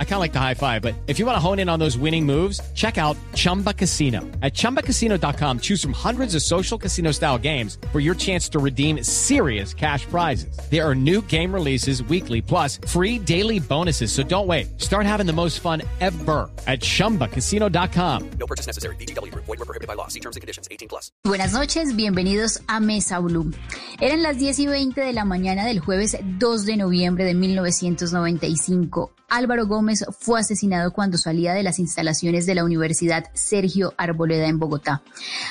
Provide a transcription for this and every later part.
I kind of like the high five, but if you want to hone in on those winning moves, check out Chumba Casino. At ChumbaCasino.com, choose from hundreds of social casino style games for your chance to redeem serious cash prizes. There are new game releases weekly, plus free daily bonuses. So don't wait. Start having the most fun ever at ChumbaCasino.com. No purchase necessary. BGW. Void were prohibited by law. See terms and conditions. 18 plus. Buenas noches, bienvenidos a Mesa Blue. Eran las 10 y 20 de la mañana del jueves 2 de noviembre de 1995. Álvaro Gómez fue asesinado cuando salía de las instalaciones de la Universidad Sergio Arboleda en Bogotá.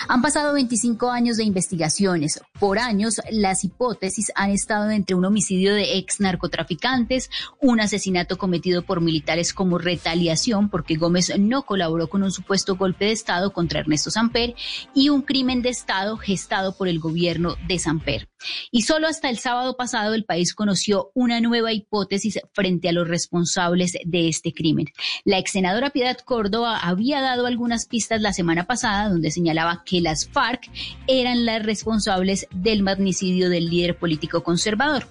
Han pasado 25 años de investigaciones. Por años, las hipótesis han estado entre un homicidio de ex narcotraficantes, un asesinato cometido por militares como retaliación porque Gómez no colaboró con un supuesto golpe de Estado contra Ernesto Samper y un crimen de Estado gestado por el gobierno de Samper. Y solo hasta el sábado pasado el país conoció una nueva hipótesis frente a los responsables de este crimen. La ex senadora Piedad Córdoba había dado algunas pistas la semana pasada donde señalaba que las FARC eran las responsables del magnicidio del líder político conservador.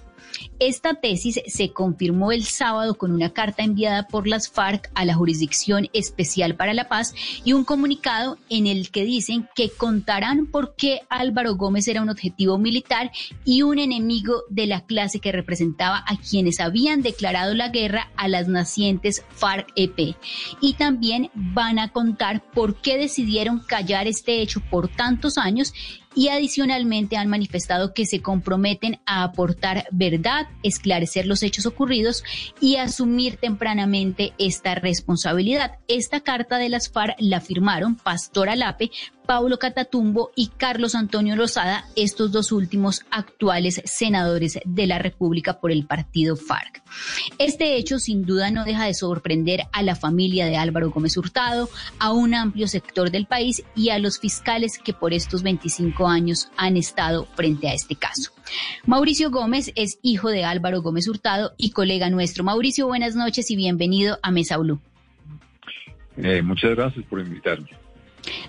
Esta tesis se confirmó el sábado con una carta enviada por las FARC a la Jurisdicción Especial para la Paz y un comunicado en el que dicen que contarán por qué Álvaro Gómez era un objetivo militar y un enemigo de la clase que representaba a quienes habían declarado la guerra a las nacientes FARC-EP. Y también van a contar por qué decidieron callar este hecho por tantos años y adicionalmente han manifestado que se comprometen a aportar verdad, esclarecer los hechos ocurridos y asumir tempranamente esta responsabilidad. Esta carta de las FARC la firmaron Pastor Alape, Paulo Catatumbo y Carlos Antonio Rosada, estos dos últimos actuales senadores de la República por el partido FARC. Este hecho sin duda no deja de sorprender a la familia de Álvaro Gómez Hurtado, a un amplio sector del país y a los fiscales que por estos 25 años han estado frente a este caso. Mauricio Gómez es hijo de Álvaro Gómez Hurtado y colega nuestro. Mauricio, buenas noches y bienvenido a Mesa Blue. Eh, muchas gracias por invitarme.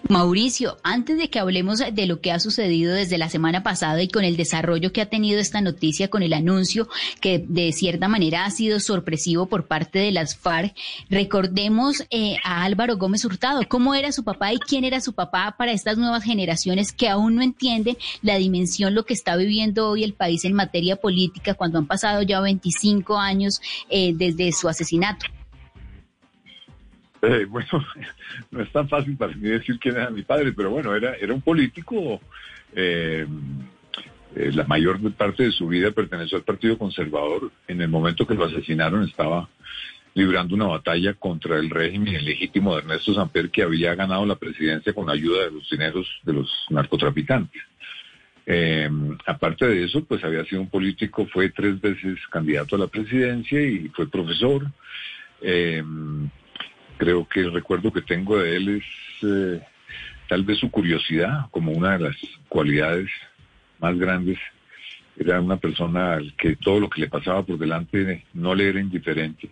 Mauricio, antes de que hablemos de lo que ha sucedido desde la semana pasada y con el desarrollo que ha tenido esta noticia, con el anuncio que de cierta manera ha sido sorpresivo por parte de las FARC, recordemos eh, a Álvaro Gómez Hurtado, cómo era su papá y quién era su papá para estas nuevas generaciones que aún no entienden la dimensión, lo que está viviendo hoy el país en materia política cuando han pasado ya 25 años eh, desde su asesinato. Eh, bueno, no es tan fácil para mí decir quién era mi padre, pero bueno, era, era un político. Eh, eh, la mayor parte de su vida perteneció al Partido Conservador. En el momento que lo asesinaron estaba librando una batalla contra el régimen ilegítimo de Ernesto Samper, que había ganado la presidencia con la ayuda de los dineros de los narcotraficantes. aparte de eso, pues había sido un político, fue tres veces candidato a la presidencia y fue profesor. Creo que el recuerdo que tengo de él es eh, tal vez su curiosidad como una de las cualidades más grandes. Era una persona al que todo lo que le pasaba por delante no le era indiferente.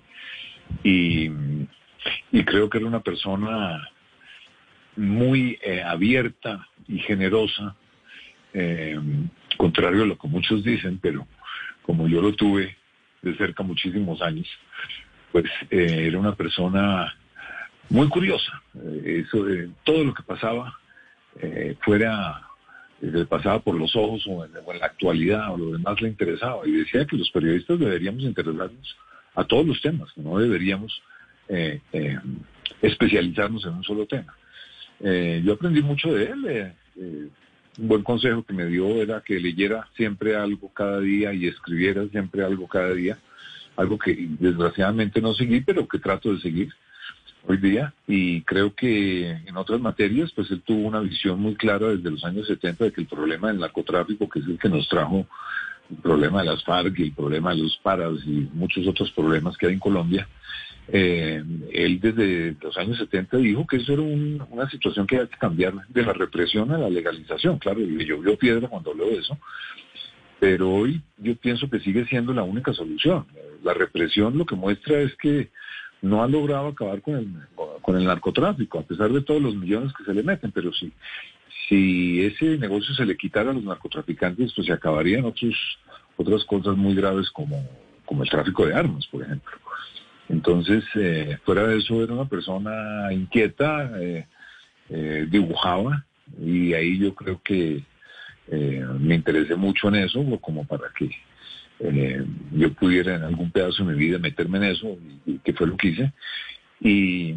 Y, creo que era una persona muy eh, abierta y generosa, eh, contrario a lo que muchos dicen, pero como yo lo tuve de cerca muchísimos años, pues era una persona muy curiosa. Eh, eso de todo lo que pasaba eh, fuera le pasaba por los ojos o en, la actualidad o lo demás le interesaba y decía que los periodistas deberíamos interesarnos a todos los temas, no deberíamos eh, especializarnos en un solo tema. yo aprendí mucho de él. un buen consejo que me dio era que leyera siempre algo cada día y escribiera siempre algo cada día, algo que desgraciadamente no seguí, pero que trato de seguir hoy día y creo que en otras materias pues él tuvo una visión muy clara desde los años 70 de que el problema del narcotráfico, que es el que nos trajo el problema de las FARC y el problema de los paras y muchos otros problemas que hay en Colombia, eh, él desde los años 70 dijo que eso era una situación que había que cambiar de la represión a la legalización. Claro, y le llovió piedra cuando habló de eso. Pero hoy yo pienso que sigue siendo la única solución. La represión lo que muestra es que no ha logrado acabar con el, con el narcotráfico, a pesar de todos los millones que se le meten, pero si, si ese negocio se le quitara a los narcotraficantes, pues se acabarían otros, otras cosas muy graves como, como el tráfico de armas, por ejemplo. Entonces, eh, fuera de eso, era una persona inquieta, eh, eh, dibujaba, y ahí yo creo que me interesé mucho en eso, como para que yo pudiera en algún pedazo de mi vida meterme en eso, y, que fue lo que hice. Y,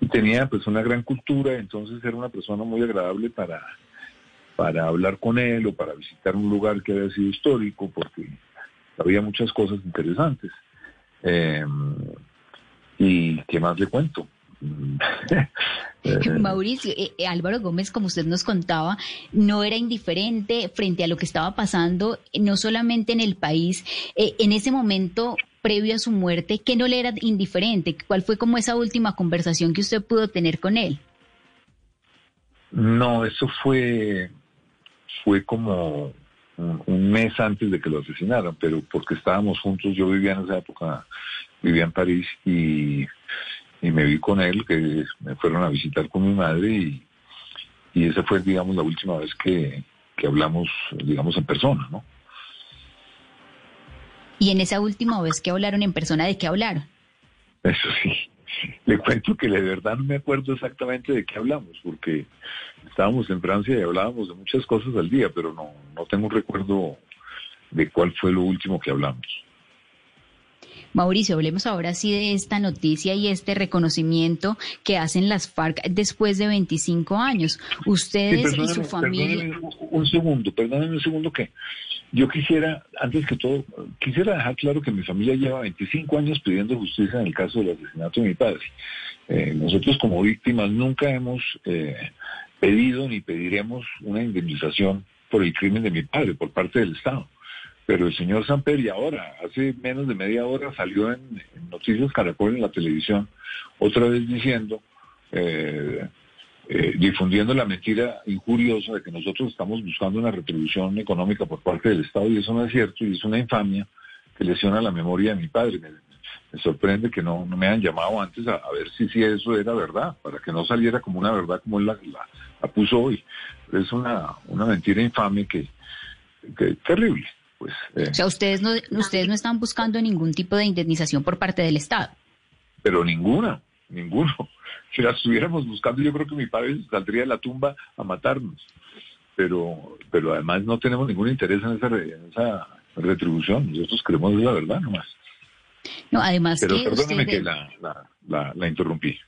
y, tenía pues una gran cultura, entonces era una persona muy agradable para, para hablar con él o para visitar un lugar que había sido histórico, porque había muchas cosas interesantes. Eh, ¿Y qué más le cuento? Mauricio, eh, eh, Álvaro Gómez, como usted nos contaba, no era indiferente frente a lo que estaba pasando, no solamente en el país, en ese momento previo a su muerte, que no le era indiferente? ¿Cuál fue como esa última conversación que usted pudo tener con él? No, eso fue, fue como un, mes antes de que lo asesinaran, pero porque estábamos juntos, yo vivía en esa época, vivía en París y, me vi con él, que me fueron a visitar con mi madre y, esa fue, digamos, la última vez que, que hablamos, digamos, en persona, ¿no? Y en esa última vez que hablaron en persona, ¿de qué hablaron? Eso sí. Le cuento que de verdad no me acuerdo exactamente de qué hablamos, porque estábamos en Francia y hablábamos de muchas cosas al día, pero no, no tengo un recuerdo de cuál fue lo último que hablamos. Mauricio, hablemos ahora sí de esta noticia y este reconocimiento que hacen las FARC después de 25 años. Ustedes y su familia. un segundo, perdónenme un segundo que yo quisiera, antes que todo, quisiera dejar claro que mi familia lleva 25 años pidiendo justicia en el caso del asesinato de mi padre. Eh, nosotros como víctimas nunca hemos eh, pedido ni pediremos una indemnización por el crimen de mi padre por parte del Estado. Pero el señor Samper, y ahora, hace menos de media hora, salió en, Noticias Caracol en la televisión, otra vez diciendo, eh, eh, difundiendo la mentira injuriosa de que nosotros estamos buscando una retribución económica por parte del Estado, y eso no es cierto, y es una infamia que lesiona la memoria de mi padre. Me, sorprende que no, me hayan llamado antes a, ver si, si eso era verdad, para que no saliera como una verdad como él la, la, puso hoy. Es una, una mentira infame que, que terrible. Pues, eh, o sea, ustedes no, ustedes no están buscando ningún tipo de indemnización por parte del Estado. Pero ninguna, ninguno. Si la estuviéramos buscando, yo creo que mi padre saldría de la tumba a matarnos. Pero, pero además no tenemos ningún interés en esa, esa retribución. Nosotros creemos la verdad nomás. No, además pero perdóneme que la, la, la interrumpí.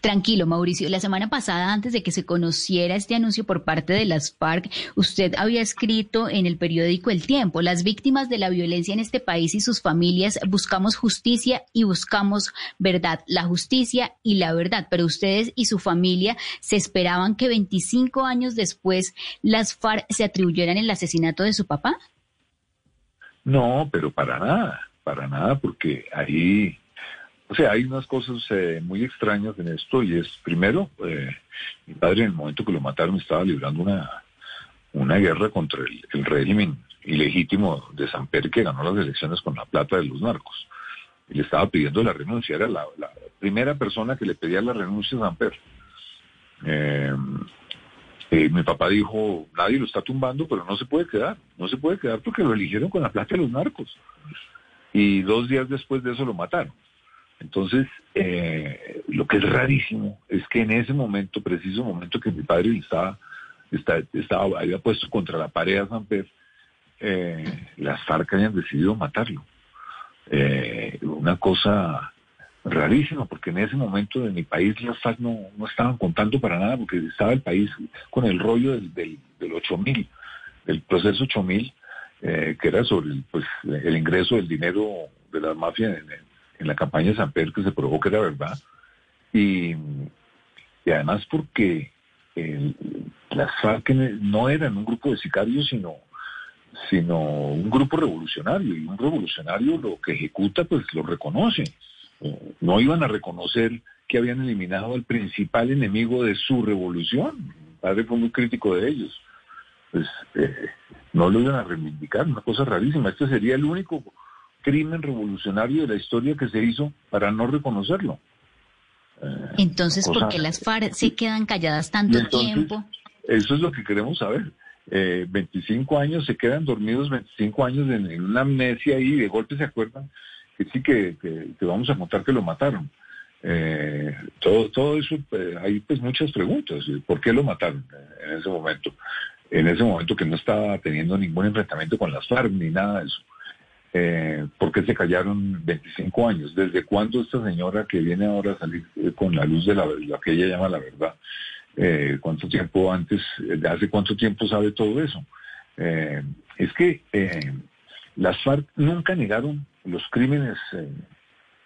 Tranquilo, Mauricio. La semana pasada, antes de que se conociera este anuncio por parte de las FARC, usted había escrito en el periódico El Tiempo, las víctimas de la violencia en este país y sus familias buscamos justicia y buscamos verdad, la justicia y la verdad. Pero ustedes y su familia se esperaban que 25 años después las FARC se atribuyeran el asesinato de su papá. No, pero para nada, para nada, porque ahí o sea, hay unas cosas eh, muy extrañas en esto y es, primero, eh, mi padre en el momento que lo mataron estaba librando una, una guerra contra el, régimen ilegítimo de Samper que ganó las elecciones con la plata de los narcos. Y le estaba pidiendo la renuncia, era la, primera persona que le pedía la renuncia a Samper. Eh, mi papá dijo, nadie lo está tumbando, pero no se puede quedar, no se puede quedar porque lo eligieron con la plata de los narcos. Y dos días después de eso lo mataron. Entonces, eh, lo que es rarísimo es que en ese momento, preciso momento que mi padre estaba, estaba, había puesto contra la pared a San Pedro, eh, las FARC hayan decidido matarlo. Eh, una cosa rarísima, porque en ese momento de mi país las FARC no, no estaban contando para nada, porque estaba el país con el rollo del, del, del 8000, del proceso 8000, eh, que era sobre el, pues, el ingreso del dinero de la mafia en, en la campaña de San Pedro que se probó que era verdad. Y, además porque las FARC no eran un grupo de sicarios, sino, sino un grupo revolucionario. Y un revolucionario lo que ejecuta, pues lo reconoce. Eh, no iban a reconocer que habían eliminado al principal enemigo de su revolución. Padre fue muy crítico de ellos. Pues eh, no lo iban a reivindicar, una cosa rarísima. Este sería el único crimen revolucionario de la historia que se hizo para no reconocerlo. Eh, entonces, ¿por qué las FARC se quedan calladas tanto tiempo? Eso es lo que queremos saber. Eh, 25 años, se quedan dormidos 25 años en, en, una amnesia y de golpe se acuerdan que sí que, que, que vamos a contar que lo mataron. Eh, todo, todo eso, eh, hay pues muchas preguntas. ¿Por qué lo mataron en ese momento? En ese momento que no estaba teniendo ningún enfrentamiento con las FARC ni nada de eso. Eh, ¿Por qué se callaron 25 años? ¿Desde cuándo esta señora que viene ahora a salir eh, con la luz de la, lo que ella llama la verdad? Eh, ¿Cuánto tiempo antes, de hace cuánto tiempo sabe todo eso? Eh, es que eh, las FARC nunca negaron los crímenes eh,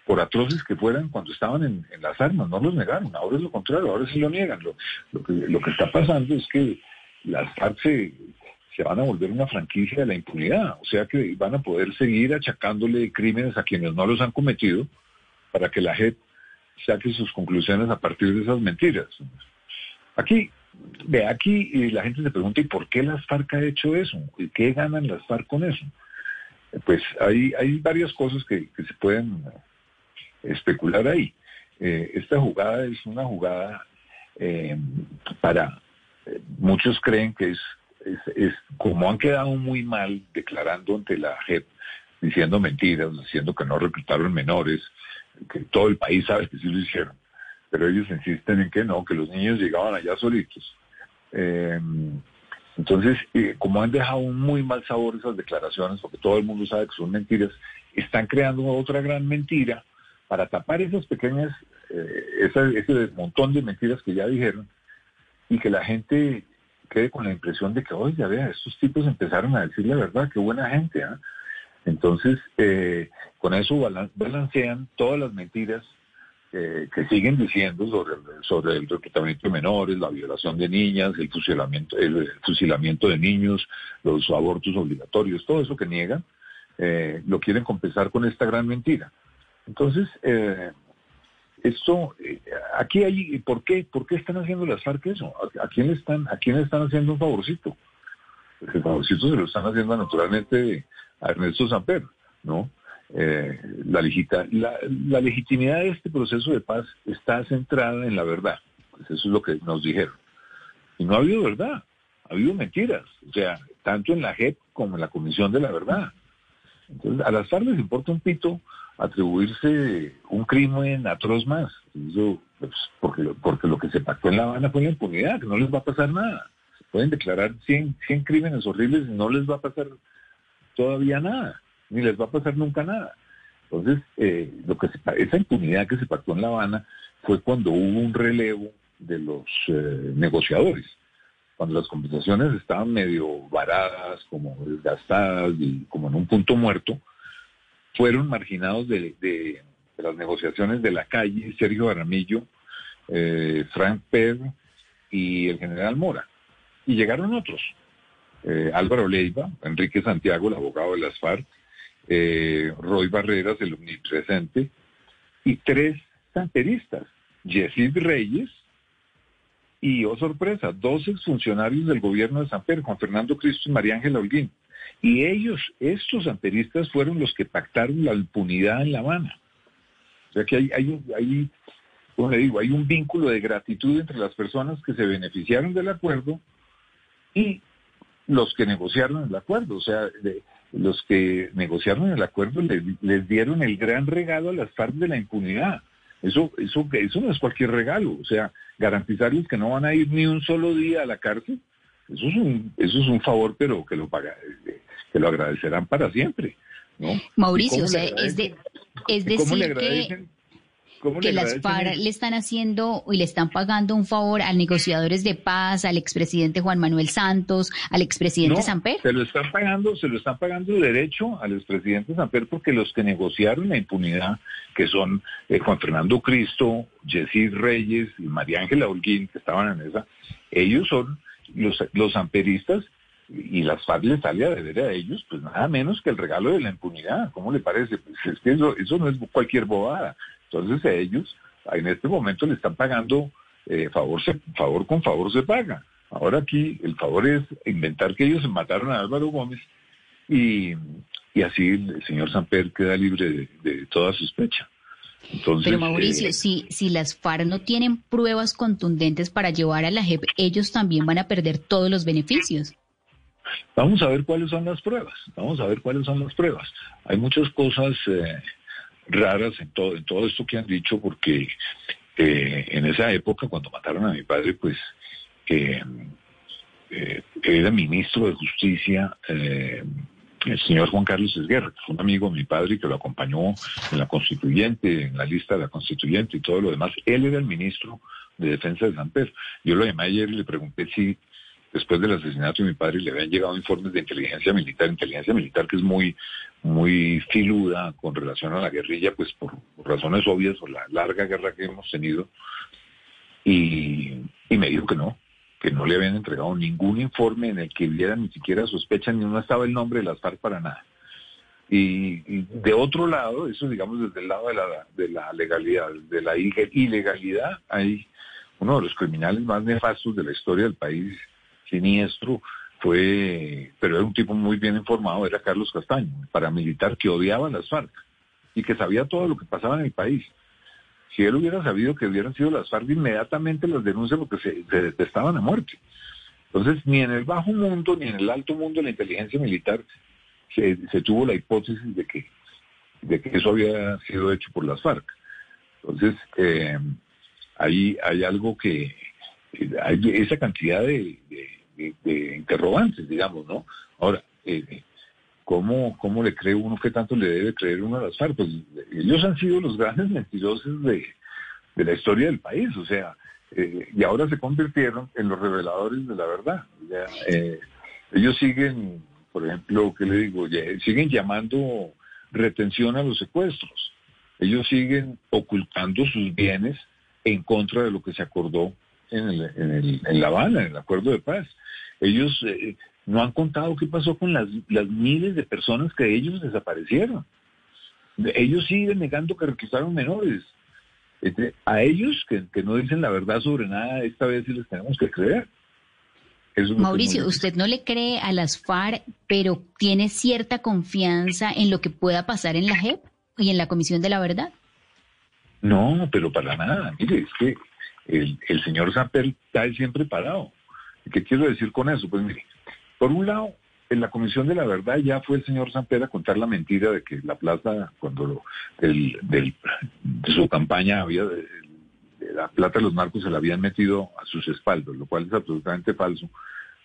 por atroces que fueran cuando estaban en, las armas, no los negaron, ahora es lo contrario, ahora sí lo niegan. Lo, que, lo que está pasando es que las FARC se, se van a volver una franquicia de la impunidad, o sea que van a poder seguir achacándole crímenes a quienes no los han cometido para que la JEP saque sus conclusiones a partir de esas mentiras. Aquí, ve, aquí la gente se pregunta, ¿y por qué las FARC ha hecho eso? ¿Y qué ganan las FARC con eso? Pues hay, hay varias cosas que, se pueden especular ahí. Eh, esta jugada es una jugada eh, para, eh, muchos creen que es, es, es, como han quedado muy mal declarando ante la JEP, diciendo mentiras, diciendo que no reclutaron menores, que todo el país sabe que sí lo hicieron, pero ellos insisten en que no, que los niños llegaban allá solitos. Eh, entonces, eh, como han dejado un muy mal sabor esas declaraciones, porque todo el mundo sabe que son mentiras, están creando otra gran mentira para tapar esas pequeñas, eh, esa, ese montón de mentiras que ya dijeron y que la gente quede con la impresión de que, oye, vea, estos tipos empezaron a decir la verdad, qué buena gente. ¿eh? Entonces, eh, con eso balancean todas las mentiras que siguen diciendo sobre, sobre el reclutamiento de menores, la violación de niñas, el fusilamiento, el fusilamiento de niños, los abortos obligatorios, todo eso que niegan, eh, lo quieren compensar con esta gran mentira. Entonces, eh, esto, eh, aquí hay, ¿por qué? ¿Por qué están haciendo las FARC eso? ¿A, quién están, a quién están haciendo un favorcito? Pues el favorcito se lo están haciendo naturalmente a Ernesto Samper, ¿no? Eh, la, legita, la, legitimidad de este proceso de paz está centrada en la verdad. Pues eso es lo que nos dijeron. Y no ha habido verdad, ha habido mentiras. O sea, tanto en la JEP como en la Comisión de la Verdad. Entonces, a las FARC les importa un pito atribuirse un crimen atroz más. Eso, pues, porque, porque lo que se pactó en La Habana fue la impunidad, que no les va a pasar nada. Pueden declarar 100, 100 crímenes horribles y no les va a pasar todavía nada ni les va a pasar nunca nada. Entonces, eh, lo que se, esa impunidad que se pactó en La Habana fue cuando hubo un relevo de los eh, negociadores, cuando las conversaciones estaban medio varadas, como desgastadas y como en un punto muerto, fueron marginados de, las negociaciones de la calle Sergio Aramillo, eh, Frank Pedro y el general Mora. Y llegaron otros, eh, Álvaro Leiva, Enrique Santiago, el abogado de las FARC, eh, Roy Barreras, el omnipresente, y tres santeristas, Yesid Reyes y, oh sorpresa, dos exfuncionarios del gobierno de San Pedro, Juan Fernando Cristo y María Ángela Holguín. Y ellos, estos santeristas, fueron los que pactaron la impunidad en La Habana. O sea que hay, hay, hay como le digo, hay un vínculo de gratitud entre las personas que se beneficiaron del acuerdo y los que negociaron el acuerdo. O sea, los que negociaron el acuerdo les, les, dieron el gran regalo a las FARC de la impunidad. Eso, eso, eso no es cualquier regalo. O sea, garantizarles que no van a ir ni un solo día a la cárcel, eso es un, eso es un favor, pero que lo paga, que lo agradecerán para siempre. ¿no? Mauricio, o sea, es, de, es decir que que las FARC le están haciendo y le están pagando un favor a negociadores de paz, al expresidente Juan Manuel Santos, al expresidente no, Samper. Se lo están pagando, se lo están pagando derecho al expresidente Samper porque los que negociaron la impunidad, que son eh, Juan Fernando Cristo, Yesid Reyes y María Ángela Holguín, que estaban en esa, ellos son los, los samperistas y las FARC les sale a deber a ellos, pues nada menos que el regalo de la impunidad. ¿Cómo le parece? Pues es que eso, eso no es cualquier bobada. Entonces a ellos en este momento le están pagando eh, favor, favor con favor se paga. Ahora aquí el favor es inventar que ellos mataron a Álvaro Gómez y, y así el señor Samper queda libre de toda sospecha. Entonces, Pero Mauricio, eh, si, si las FARC no tienen pruebas contundentes para llevar a la JEP, ellos también van a perder todos los beneficios. Vamos a ver cuáles son las pruebas. Vamos a ver cuáles son las pruebas. Hay muchas cosas eh, raras en todo, en todo esto que han dicho, porque eh, en esa época, cuando mataron a mi padre, pues eh, eh, era ministro de Justicia eh, el señor Juan Carlos Esguerra, que fue un amigo de mi padre que lo acompañó en la constituyente, en la lista de la constituyente y todo lo demás. Él era el ministro de Defensa de San Pedro. Yo lo llamé ayer y le pregunté si después del asesinato de mi padre le habían llegado informes de inteligencia militar, inteligencia militar que es muy, muy filuda con relación a la guerrilla, pues por, razones obvias, por la larga guerra que hemos tenido. Y me dijo que no, que no le habían entregado ningún informe en el que hubiera ni siquiera sospecha, ni no estaba el nombre de las FARC para nada. Y, de otro lado, eso digamos desde el lado de la, de la legalidad, de la ilegalidad, hay uno de los criminales más nefastos de la historia del país, siniestro, fue, pero era un tipo muy bien informado, era Carlos Castaño, paramilitar que odiaba a las FARC y que sabía todo lo que pasaba en el país. Si él hubiera sabido que hubieran sido las FARC, inmediatamente las denuncia porque se, se detestaban a muerte. Entonces, ni en el bajo mundo ni en el alto mundo de la inteligencia militar se, tuvo la hipótesis de que, de que eso había sido hecho por las FARC. Entonces, eh, ahí hay algo que, hay esa cantidad de- de interrogantes, digamos, ¿no? Ahora, eh, ¿cómo, ¿cómo le cree uno que tanto le debe creer uno a las FARC? Pues ellos han sido los grandes mentirosos de, de la historia del país, o sea, eh, y ahora se convirtieron en los reveladores de la verdad. Eh, ellos siguen, por ejemplo, ¿qué le digo? Siguen llamando retención a los secuestros. Ellos siguen ocultando sus bienes en contra de lo que se acordó en, el, en, el, en La Habana, en el acuerdo de paz. Ellos eh, no han contado qué pasó con las, las miles de personas que ellos desaparecieron. Ellos siguen negando que requisaron menores. Este, a ellos que, que no dicen la verdad sobre nada, esta vez sí les tenemos que creer. Eso Mauricio, usted no le cree a las FARC, pero tiene cierta confianza en lo que pueda pasar en la JEP y en la Comisión de la Verdad. No, pero para nada. Mire, es que el, el señor Samper está siempre parado. ¿Y ¿Qué quiero decir con eso? Pues mire, por un lado, en la Comisión de la Verdad ya fue el señor Samper a contar la mentira de que la plata, cuando lo- del, del- de su campaña había, de, de la plata de los marcos se la habían metido a sus espaldas, lo cual es absolutamente falso.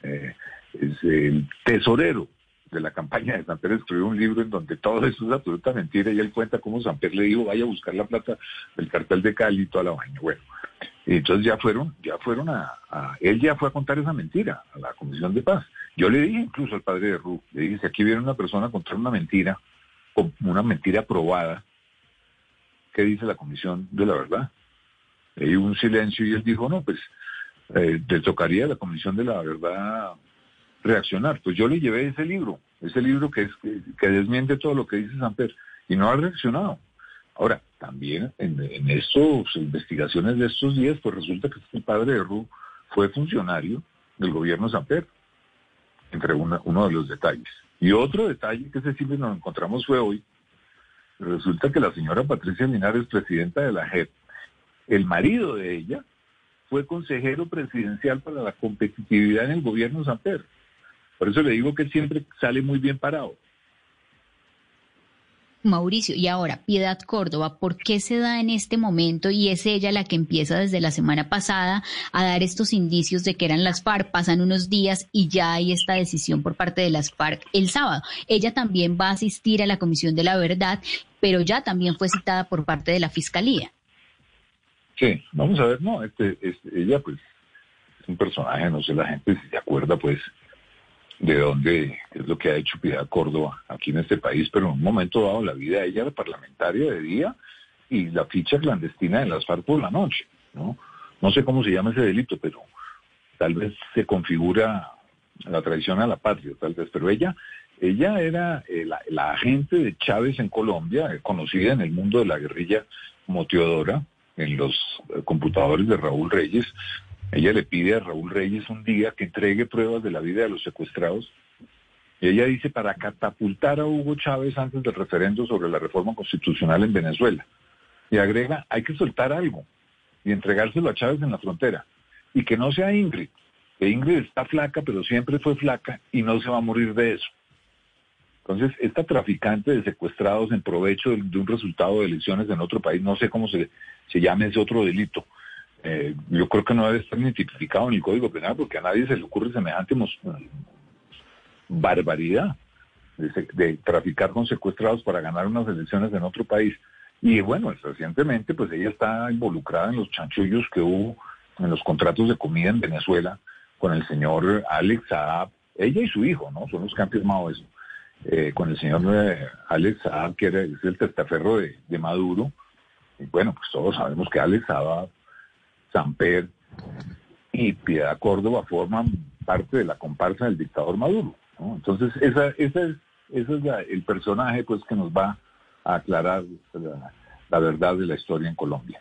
Eh, es el tesorero de la campaña de Samper escribió un libro en donde todo eso es absoluta mentira y él cuenta cómo Samper le dijo vaya a buscar la plata del cartel de Cali y toda la vaina. Bueno, y entonces ya fueron, ya fueron a, a- él ya fue a contar esa mentira a la Comisión de Paz. Yo le dije incluso al padre de Ru, le dije, si aquí viene una persona contar una mentira, una mentira probada, ¿qué dice la Comisión de la Verdad? Dio un silencio y él dijo, no, pues eh, le tocaría a la Comisión de la Verdad reaccionar. Pues yo le llevé ese libro, ese libro que, es, que, desmiente todo lo que dice Samper, y no ha reaccionado. Ahora, también en, estos investigaciones de estos días, pues resulta que el padre de Ru fue funcionario del gobierno de Samper, entre una- uno de los detalles. Y otro detalle que ese sí nos encontramos fue hoy, resulta que la señora Patricia Linares, presidenta de la JEP, el marido de ella, fue consejero presidencial para la competitividad en el gobierno Samper. Por eso le digo que siempre sale muy bien parado. Mauricio, y ahora, Piedad Córdoba, ¿por qué se da en este momento y es ella la que empieza desde la semana pasada a dar estos indicios de que eran las FARC? Pasan unos días y ya hay esta decisión por parte de las FARC el sábado. Ella también va a asistir a la Comisión de la Verdad, pero ya también fue citada por parte de la Fiscalía. Sí, vamos a ver, no, este, este, ella pues es un personaje, no sé la gente si se acuerda pues de dónde es lo que ha hecho Piedad Córdoba aquí en este país, pero en un momento dado la vida de ella era parlamentaria de día y la ficha clandestina de las FARC por la noche, ¿no? No sé cómo se llama ese delito, pero tal vez se configura la traición a la patria, tal vez, pero ella, ella era eh, la, la agente de Chávez en Colombia, conocida en el mundo de la guerrilla como Teodora, en los eh, computadores de Raúl Reyes. Ella le pide a Raúl Reyes un día que entregue pruebas de la vida de los secuestrados. Y ella dice para catapultar a Hugo Chávez antes del referendo sobre la reforma constitucional en Venezuela. Y agrega, hay que soltar algo y entregárselo a Chávez en la frontera. Y que no sea Ingrid, que Ingrid está flaca, pero siempre fue flaca y no se va a morir de eso. Entonces, esta traficante de secuestrados en provecho de, un resultado de elecciones en otro país, no sé cómo se, se llame ese otro delito, eh, yo creo que no debe estar ni tipificado en el Código Penal porque a nadie se le ocurre semejante barbaridad de, traficar con secuestrados para ganar unas elecciones en otro país. Y bueno, recientemente pues ella está involucrada en los chanchullos que hubo en los contratos de comida en Venezuela con el señor Alex Saab, ella y su hijo, ¿no? Son los que han firmado eso. Eh, con el señor eh, Alex Saab, que era, es el testaferro de, Maduro. Y bueno, pues todos sabemos que Alex Saab, Samper y Piedad Córdoba forman parte de la comparsa del dictador Maduro. Entonces, esa, esa es, ese es el personaje pues que nos va a aclarar la verdad de la historia en Colombia.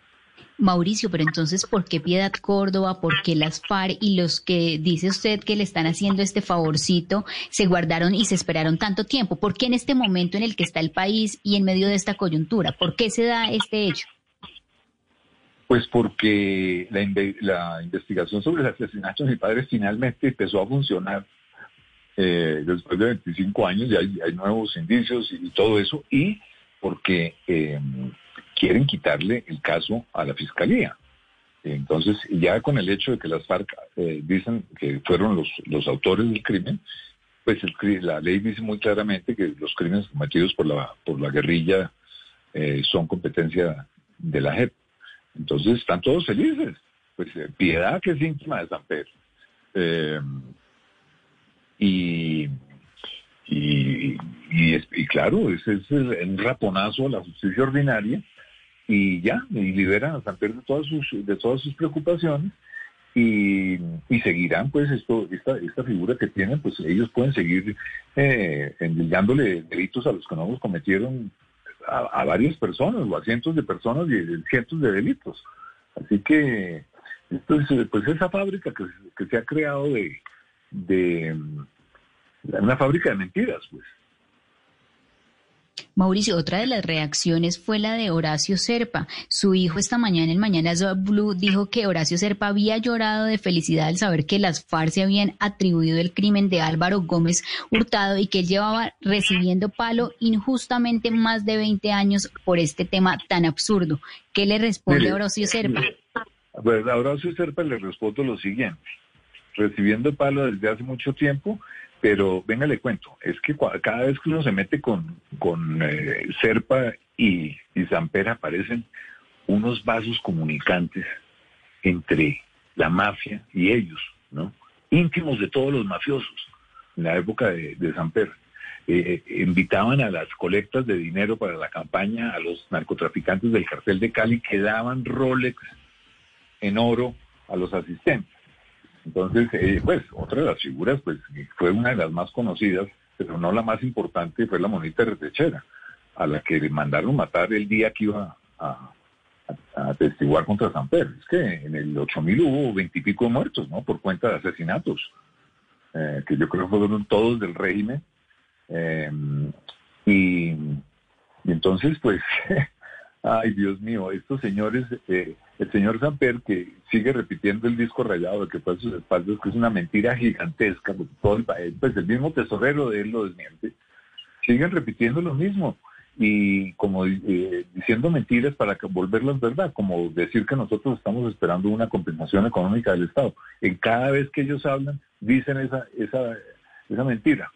Mauricio, pero entonces, ¿por qué Piedad Córdoba? ¿Por qué las FARC y los que dice usted que le están haciendo este favorcito se guardaron y se esperaron tanto tiempo? ¿Por qué en este momento en el que está el país y en medio de esta coyuntura? ¿Por qué se da este hecho? Pues porque la, investigación sobre el asesinato de mi padre finalmente empezó a funcionar eh, después de 25 años y hay, nuevos indicios y, todo eso, y porque eh, quieren quitarle el caso a la fiscalía. Entonces, ya con el hecho de que las FARC eh, dicen que fueron los, los autores del crimen, pues la ley dice muy claramente que los crímenes cometidos por la, por la guerrilla eh, son competencia de la JEP. Entonces, están todos felices. Pues eh, Piedad, que es íntima de San Pedro. y y, y, claro, ese es un raponazo a la justicia ordinaria y ya, y liberan a San Pedro de todas sus, de todas sus preocupaciones y, seguirán pues esto, esta, esta figura que tienen, pues ellos pueden seguir eh, endilgándole delitos a los que no los cometieron a, varias personas o a cientos de personas y cientos de delitos. Así que esto es, pues esa fábrica que, que se ha creado de, de una fábrica de mentiras, pues. Mauricio, otra de las reacciones fue la de Horacio Serpa. Su hijo esta mañana en Mañanas Blue dijo que Horacio Serpa había llorado de felicidad al saber que las FARC se habían atribuido el crimen de Álvaro Gómez Hurtado y que él llevaba recibiendo palo injustamente más de 20 años por este tema tan absurdo. ¿Qué le responde a Horacio Serpa? Pues a Horacio Serpa le respondo lo siguiente. Recibiendo palo desde hace mucho tiempo, pero venga, le cuento, es que cada vez que uno se mete con, con eh, Serpa y, y Zampera aparecen unos vasos comunicantes entre la mafia y ellos, ¿no? Íntimos de todos los mafiosos en la época de, de Zamper. Eh, eh, invitaban a las colectas de dinero para la campaña a los narcotraficantes del cartel de Cali que daban Rolex en oro a los asistentes. Entonces, eh, pues, otra de las figuras, pues, fue una de las más conocidas, pero no la más importante, fue la monita retechera, a la que le mandaron matar el día que iba a, a, testiguar contra San Pedro. Es que en el 8000 hubo veintipico muertos, ¿no? Por cuenta de asesinatos, eh, que yo creo fueron todos del régimen. Eh, y entonces, pues, Ay, Dios mío, estos señores, eh, el señor Samper que sigue repitiendo el disco rayado de que fue a sus espaldas, que es una mentira gigantesca, porque todo el, pues el mismo tesorero de él lo desmiente, siguen repitiendo lo mismo y como eh, diciendo mentiras para volverlas verdad, como decir que nosotros estamos esperando una compensación económica del Estado. En cada vez que ellos hablan, dicen esa, esa, esa mentira.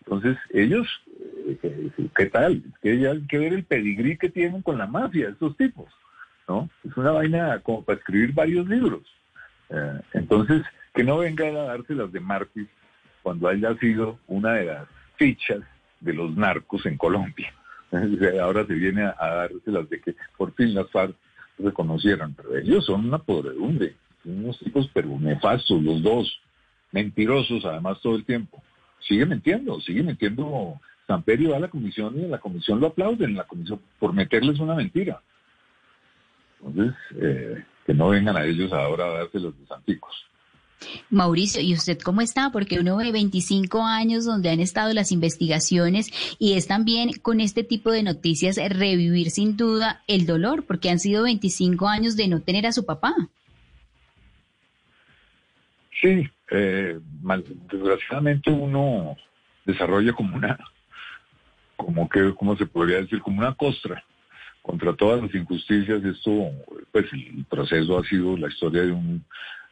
Entonces, ellos, eh, ¿qué tal? Que hay que ver el pedigrí que tienen con la mafia, estos tipos, ¿no? Es una vaina como para escribir varios libros. Eh, entonces, que no vengan a darse las de Martis cuando haya sido una de las fichas de los narcos en Colombia. Ahora se viene a, darse las de que por fin las FARC reconocieron, pero ellos son una podredumbre, son unos tipos pero nefastos los dos, mentirosos además todo el tiempo sigue mintiendo, sigue mintiendo. Samperio va a la comisión y en la comisión lo aplauden, en la comisión por meterles una mentira. Entonces, eh, que no vengan a ellos ahora a darse los desanticos. Mauricio, ¿y usted cómo está? Porque uno ve 25 años donde han estado las investigaciones y es también con este tipo de noticias revivir sin duda el dolor, porque han sido 25 años de no tener a su papá. Sí, eh, desgraciadamente uno desarrolla como una, como que, como se podría decir, como una costra contra todas las injusticias. Esto, pues el proceso ha sido la historia de un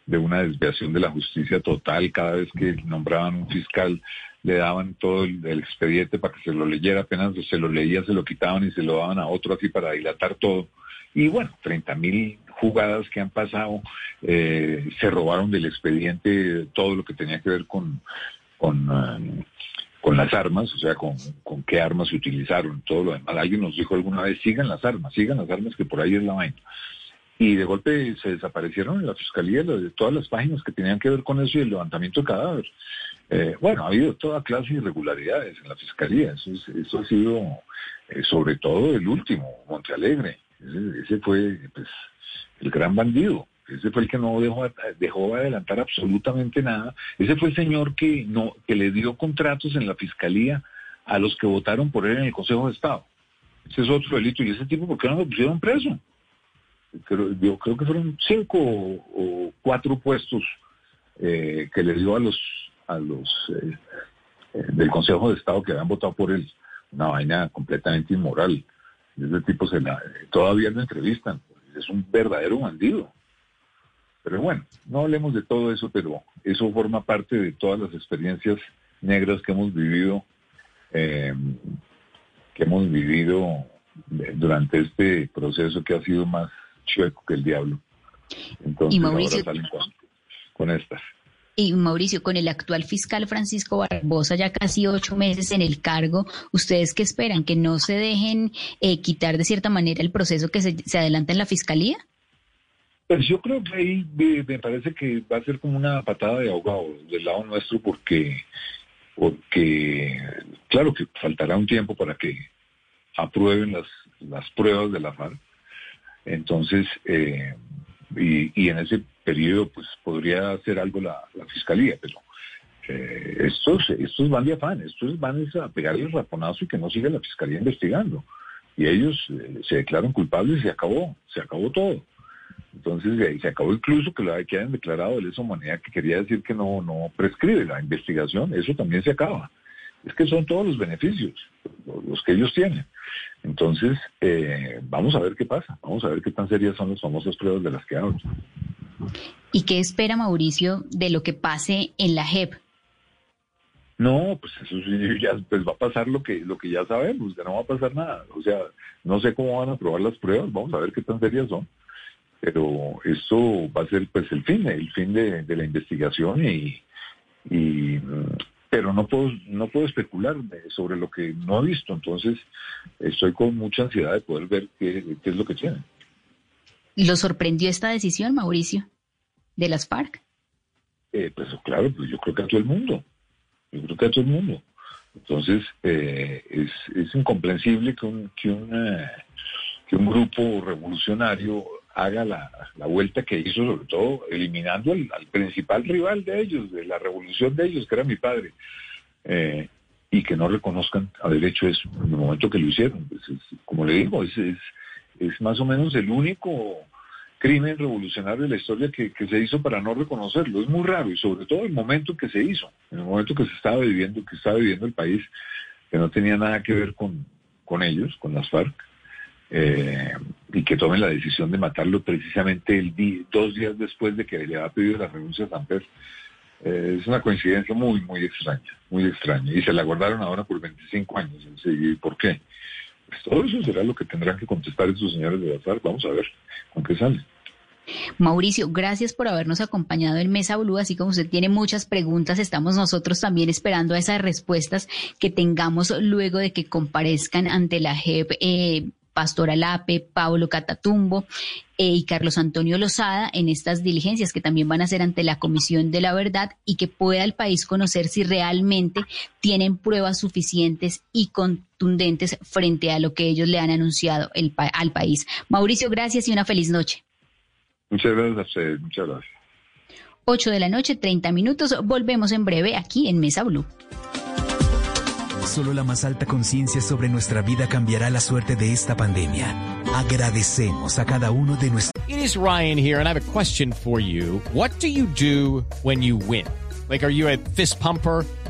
de una desviación de la justicia total. Cada vez que nombraban un fiscal, le daban todo el, expediente para que se lo leyera, apenas se lo leía, se lo quitaban y se lo daban a otro así para dilatar todo. Y bueno, 30 mil jugadas que han pasado, eh, se robaron del expediente todo lo que tenía que ver con, eh, con las armas, o sea, con, con qué armas se utilizaron, todo lo demás. Alguien nos dijo alguna vez, sigan las armas, sigan las armas, que por ahí es la vaina y de golpe se desaparecieron en la fiscalía de todas las páginas que tenían que ver con eso y el levantamiento de cadáveres. Eh, bueno, ha habido toda clase de irregularidades en la fiscalía. Eso, ha sido, eh, sobre todo, el último, Montealegre. Ese, ese fue pues, el gran bandido. Ese fue el que no dejó, dejó adelantar absolutamente nada. Ese fue el señor que, no, que le dio contratos en la fiscalía a los que votaron por él en el Consejo de Estado. Ese es otro delito. ¿Y ese tipo por qué no lo pusieron preso? yo creo que fueron cinco o cuatro puestos eh, que le dio a los a los eh, eh, del Consejo de Estado que habían votado por él. Una vaina completamente inmoral. Ese tipo se la, todavía lo entrevistan. Es un verdadero bandido. Pero bueno, no hablemos de todo eso, pero eso forma parte de todas las experiencias negras que hemos vivido, que hemos vivido durante este proceso que ha sido más chueco que el diablo. Entonces, y Mauricio, con, estas. Y Mauricio, con el actual fiscal Francisco Barbosa ya casi ocho meses en el cargo, ¿ustedes qué esperan? ¿Que no se dejen eh, quitar de cierta manera el proceso que se, se adelanta en la fiscalía? Pues yo creo que ahí me parece que va a ser como una patada de ahogado del lado nuestro porque, porque claro que faltará un tiempo para que aprueben las, las pruebas de la FARC entonces, eh, y, en ese periodo, pues podría hacer algo la, fiscalía, pero eh, estos, estos van de afán, estos van a pegarle el raponazo y que no siga la fiscalía investigando. Y ellos eh, se declaran culpables y se acabó, se acabó todo. Entonces se acabó incluso que lo que hayan declarado de lesa humanidad, que quería decir que no, no prescribe la investigación, eso también se acaba. Es que son todos los beneficios, los que ellos tienen. Entonces, eh, vamos a ver qué pasa, vamos a ver qué tan serias son las famosas pruebas de las que hablo. ¿Y qué espera Mauricio de lo que pase en la JEP? No, pues eso ya pues va a pasar lo que lo que ya sabemos, que no va a pasar nada. O sea, no sé cómo van a probar las pruebas, vamos a ver qué tan serias son. Pero esto va a ser pues el fin, el fin de, la investigación y, y pero no puedo, no puedo especular sobre lo que no he visto, entonces estoy con mucha ansiedad de poder ver qué, es lo que tienen. ¿Lo sorprendió esta decisión, Mauricio, de las FARC? Eh, pues claro, pues yo creo que a todo el mundo, yo creo que a todo el mundo. Entonces, eh, es, es incomprensible que un, que, un, que un grupo revolucionario haga la, vuelta que hizo, sobre todo eliminando al, principal rival de ellos, de la revolución de ellos, que era mi padre, eh, y que no reconozcan haber hecho eso en el momento que lo hicieron. Pues como le digo, es, es, más o menos el único crimen revolucionario de la historia que, se hizo para no reconocerlo. Es muy raro y sobre todo el momento que se hizo, en el momento que se estaba viviendo, que estaba viviendo el país, que no tenía nada que ver con, con ellos, con las FARC. Eh, y que tomen la decisión de matarlo precisamente el dos días después de que le ha pedido la renuncia a Samper. Eh, es una coincidencia muy, muy extraña, muy extraña. Y se la guardaron ahora por 25 años. ¿Y por qué? Pues todo eso será lo que tendrán que contestar estos señores de Bazar. Vamos a ver con qué sale. Mauricio, gracias por habernos acompañado en Mesa Blue. Así como usted tiene muchas preguntas, estamos nosotros también esperando a esas respuestas que tengamos luego de que comparezcan ante la JEP eh, Pastor Alape, Pablo Catatumbo eh, y Carlos Antonio Lozada en estas diligencias que también van a ser ante la Comisión de la Verdad y que pueda el país conocer si realmente tienen pruebas suficientes y contundentes frente a lo que ellos le han anunciado al país. Mauricio, gracias y una feliz noche. Muchas gracias, muchas gracias. 8 de la noche, 30 minutos. Volvemos en breve aquí en Mesa Blue. Solo la más alta conciencia sobre nuestra vida cambiará la suerte de esta pandemia. Agradecemos a cada uno de nuestros. It is Ryan here, and I have a question for you. What do you do when you win? Like, are you a fist pumper?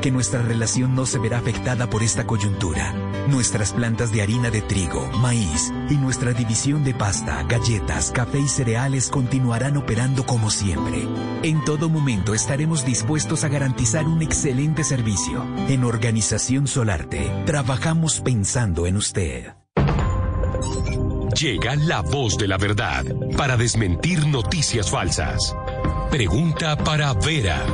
que nuestra relación no se verá afectada por esta coyuntura. Nuestras plantas de harina de trigo, maíz y nuestra división de pasta, galletas, café y cereales continuarán operando como siempre. En todo momento estaremos dispuestos a garantizar un excelente servicio. En Organización Solarte, trabajamos pensando en usted. Llega la voz de la verdad para desmentir noticias falsas. Pregunta para Vera.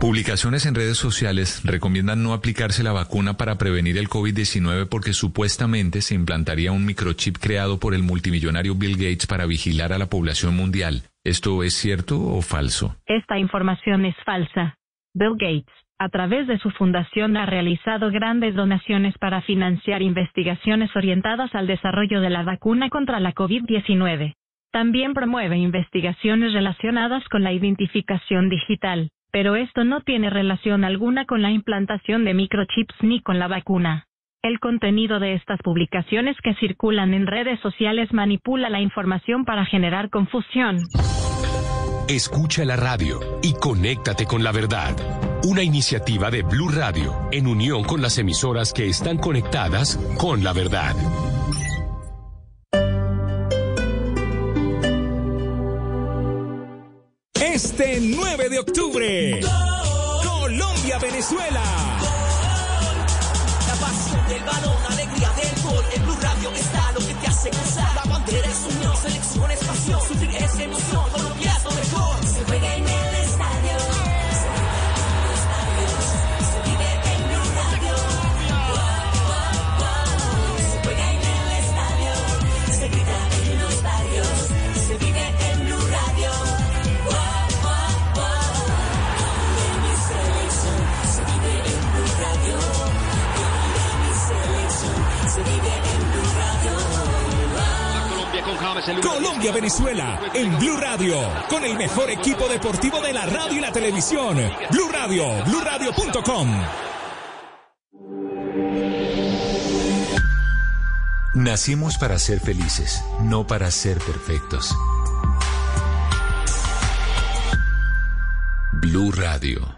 Publicaciones en redes sociales recomiendan no aplicarse la vacuna para prevenir el COVID-19 porque supuestamente se implantaría un microchip creado por el multimillonario Bill Gates para vigilar a la población mundial. ¿Esto es cierto o falso? Esta información es falsa. Bill Gates, a través de su fundación, ha realizado grandes donaciones para financiar investigaciones orientadas al desarrollo de la vacuna contra la COVID-19. También promueve investigaciones relacionadas con la identificación digital pero esto no tiene relación alguna con la implantación de microchips ni con la vacuna. El contenido de estas publicaciones que circulan en redes sociales manipula la información para generar confusión. Escucha la radio y conéctate con la verdad. Una iniciativa de Blue Radio en unión con las emisoras que están conectadas con la verdad. Este 9 de octubre, Colombia-Venezuela. La pasión del balón, alegría del gol. En Blue Radio está lo que te hace gozar. La bandera es unión, selección es pasión. Sufrir es emoción, Colombia es lo mejor. Se juega en el Colombia-Venezuela en Blue Radio, con el mejor equipo deportivo de la radio y la televisión. Blue Radio, BlueRadio.com. Nacimos para ser felices, no para ser perfectos. Blue Radio.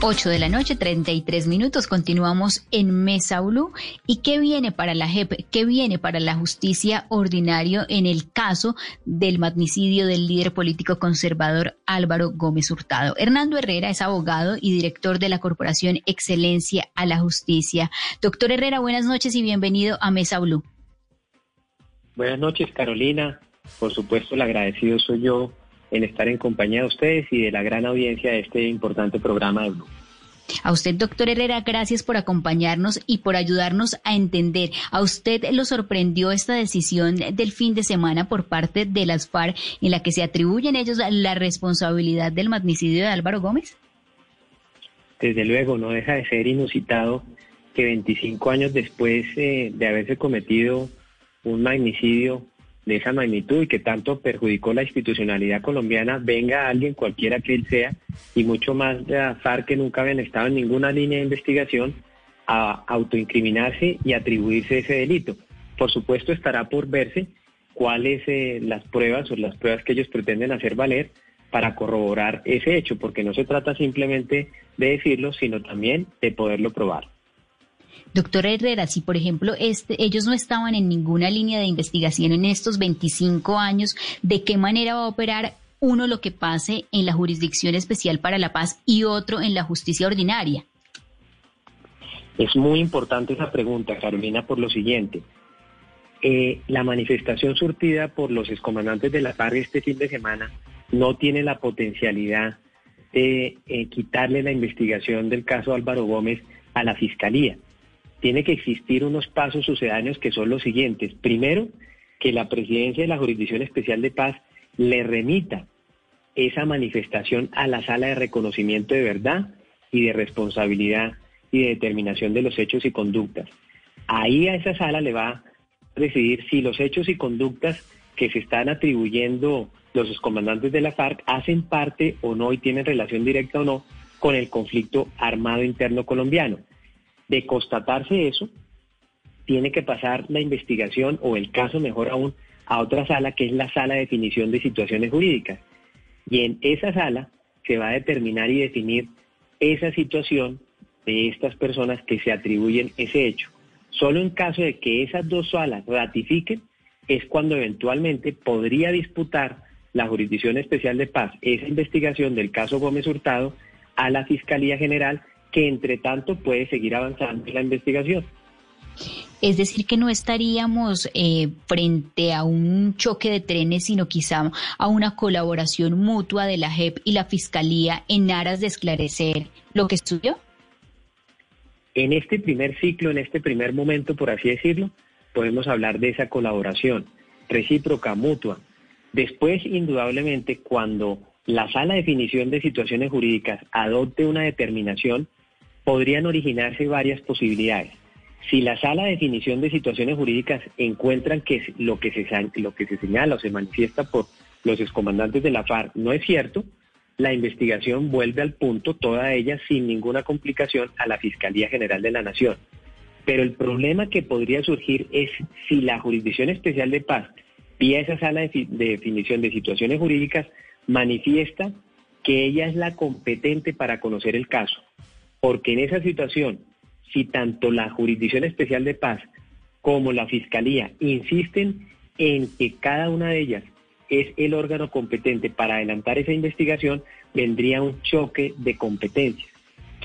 8 de la noche, 33 minutos. Continuamos en Mesa Blue. ¿Y qué viene para la JEP? ¿Qué viene para la justicia ordinario en el caso del magnicidio del líder político conservador Álvaro Gómez Hurtado? Hernando Herrera es abogado y director de la Corporación Excelencia a la Justicia. Doctor Herrera, buenas noches y bienvenido a Mesa Blue. Buenas noches, Carolina. Por supuesto, el agradecido soy yo en estar en compañía de ustedes y de la gran audiencia de este importante programa de Blue. A usted, doctor Herrera, gracias por acompañarnos y por ayudarnos a entender. ¿A usted lo sorprendió esta decisión del fin de semana por parte de las FARC en la que se atribuyen ellos la responsabilidad del magnicidio de Álvaro Gómez? Desde luego, no deja de ser inusitado que 25 años después eh, de haberse cometido un magnicidio de esa magnitud y que tanto perjudicó la institucionalidad colombiana, venga alguien, cualquiera que él sea, y mucho más de FARC que nunca habían estado en ninguna línea de investigación, a autoincriminarse y atribuirse ese delito. Por supuesto, estará por verse cuáles eh, las pruebas o las pruebas que ellos pretenden hacer valer para corroborar ese hecho, porque no se trata simplemente de decirlo, sino también de poderlo probar. Doctor Herrera, si por ejemplo este, ellos no estaban en ninguna línea de investigación en estos 25 años, ¿de qué manera va a operar uno lo que pase en la Jurisdicción Especial para la Paz y otro en la justicia ordinaria? Es muy importante esa pregunta, Carolina, por lo siguiente. Eh, la manifestación surtida por los excomandantes de la FARC este fin de semana no tiene la potencialidad de eh, quitarle la investigación del caso Álvaro Gómez a la Fiscalía. Tiene que existir unos pasos sucedáneos que son los siguientes. Primero, que la presidencia de la Jurisdicción Especial de Paz le remita esa manifestación a la sala de reconocimiento de verdad y de responsabilidad y de determinación de los hechos y conductas. Ahí a esa sala le va a decidir si los hechos y conductas que se están atribuyendo los excomandantes de la FARC hacen parte o no y tienen relación directa o no con el conflicto armado interno colombiano. De constatarse eso, tiene que pasar la investigación o el caso, mejor aún, a otra sala que es la sala de definición de situaciones jurídicas. Y en esa sala se va a determinar y definir esa situación de estas personas que se atribuyen ese hecho. Solo en caso de que esas dos salas ratifiquen es cuando eventualmente podría disputar la Jurisdicción Especial de Paz esa investigación del caso Gómez Hurtado a la Fiscalía General, que entre tanto puede seguir avanzando en la investigación. Es decir, que no estaríamos eh, frente a un choque de trenes, sino quizá a una colaboración mutua de la JEP y la Fiscalía en aras de esclarecer lo que estudió. En este primer ciclo, en este primer momento, por así decirlo, podemos hablar de esa colaboración recíproca, mutua. Después, indudablemente, cuando la sala de definición de situaciones jurídicas adopte una determinación, podrían originarse varias posibilidades. Si la sala de definición de situaciones jurídicas encuentran que lo que se, señala o se manifiesta por los excomandantes de la FARC no es cierto, la investigación vuelve al punto, toda ella sin ninguna complicación, a la Fiscalía General de la Nación. Pero el problema que podría surgir es si la Jurisdicción Especial de Paz, vía esa sala de, definición de situaciones jurídicas, manifiesta que ella es la competente para conocer el caso. Porque en esa situación, si tanto la Jurisdicción Especial de Paz como la Fiscalía insisten en que cada una de ellas es el órgano competente para adelantar esa investigación, vendría un choque de competencias.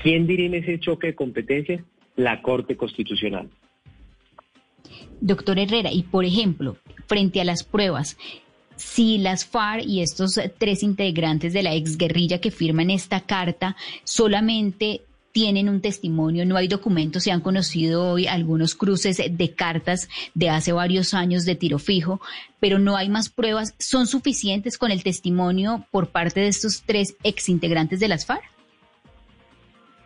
¿Quién dirime ese choque de competencias? La Corte Constitucional. Doctor Herrera, y por ejemplo, frente a las pruebas, si las FARC y estos tres integrantes de la exguerrilla que firman esta carta solamente tienen un testimonio, no hay documentos, se han conocido hoy algunos cruces de cartas de hace varios años de tiro fijo, pero no hay más pruebas. ¿Son suficientes con el testimonio por parte de estos tres exintegrantes de las FARC?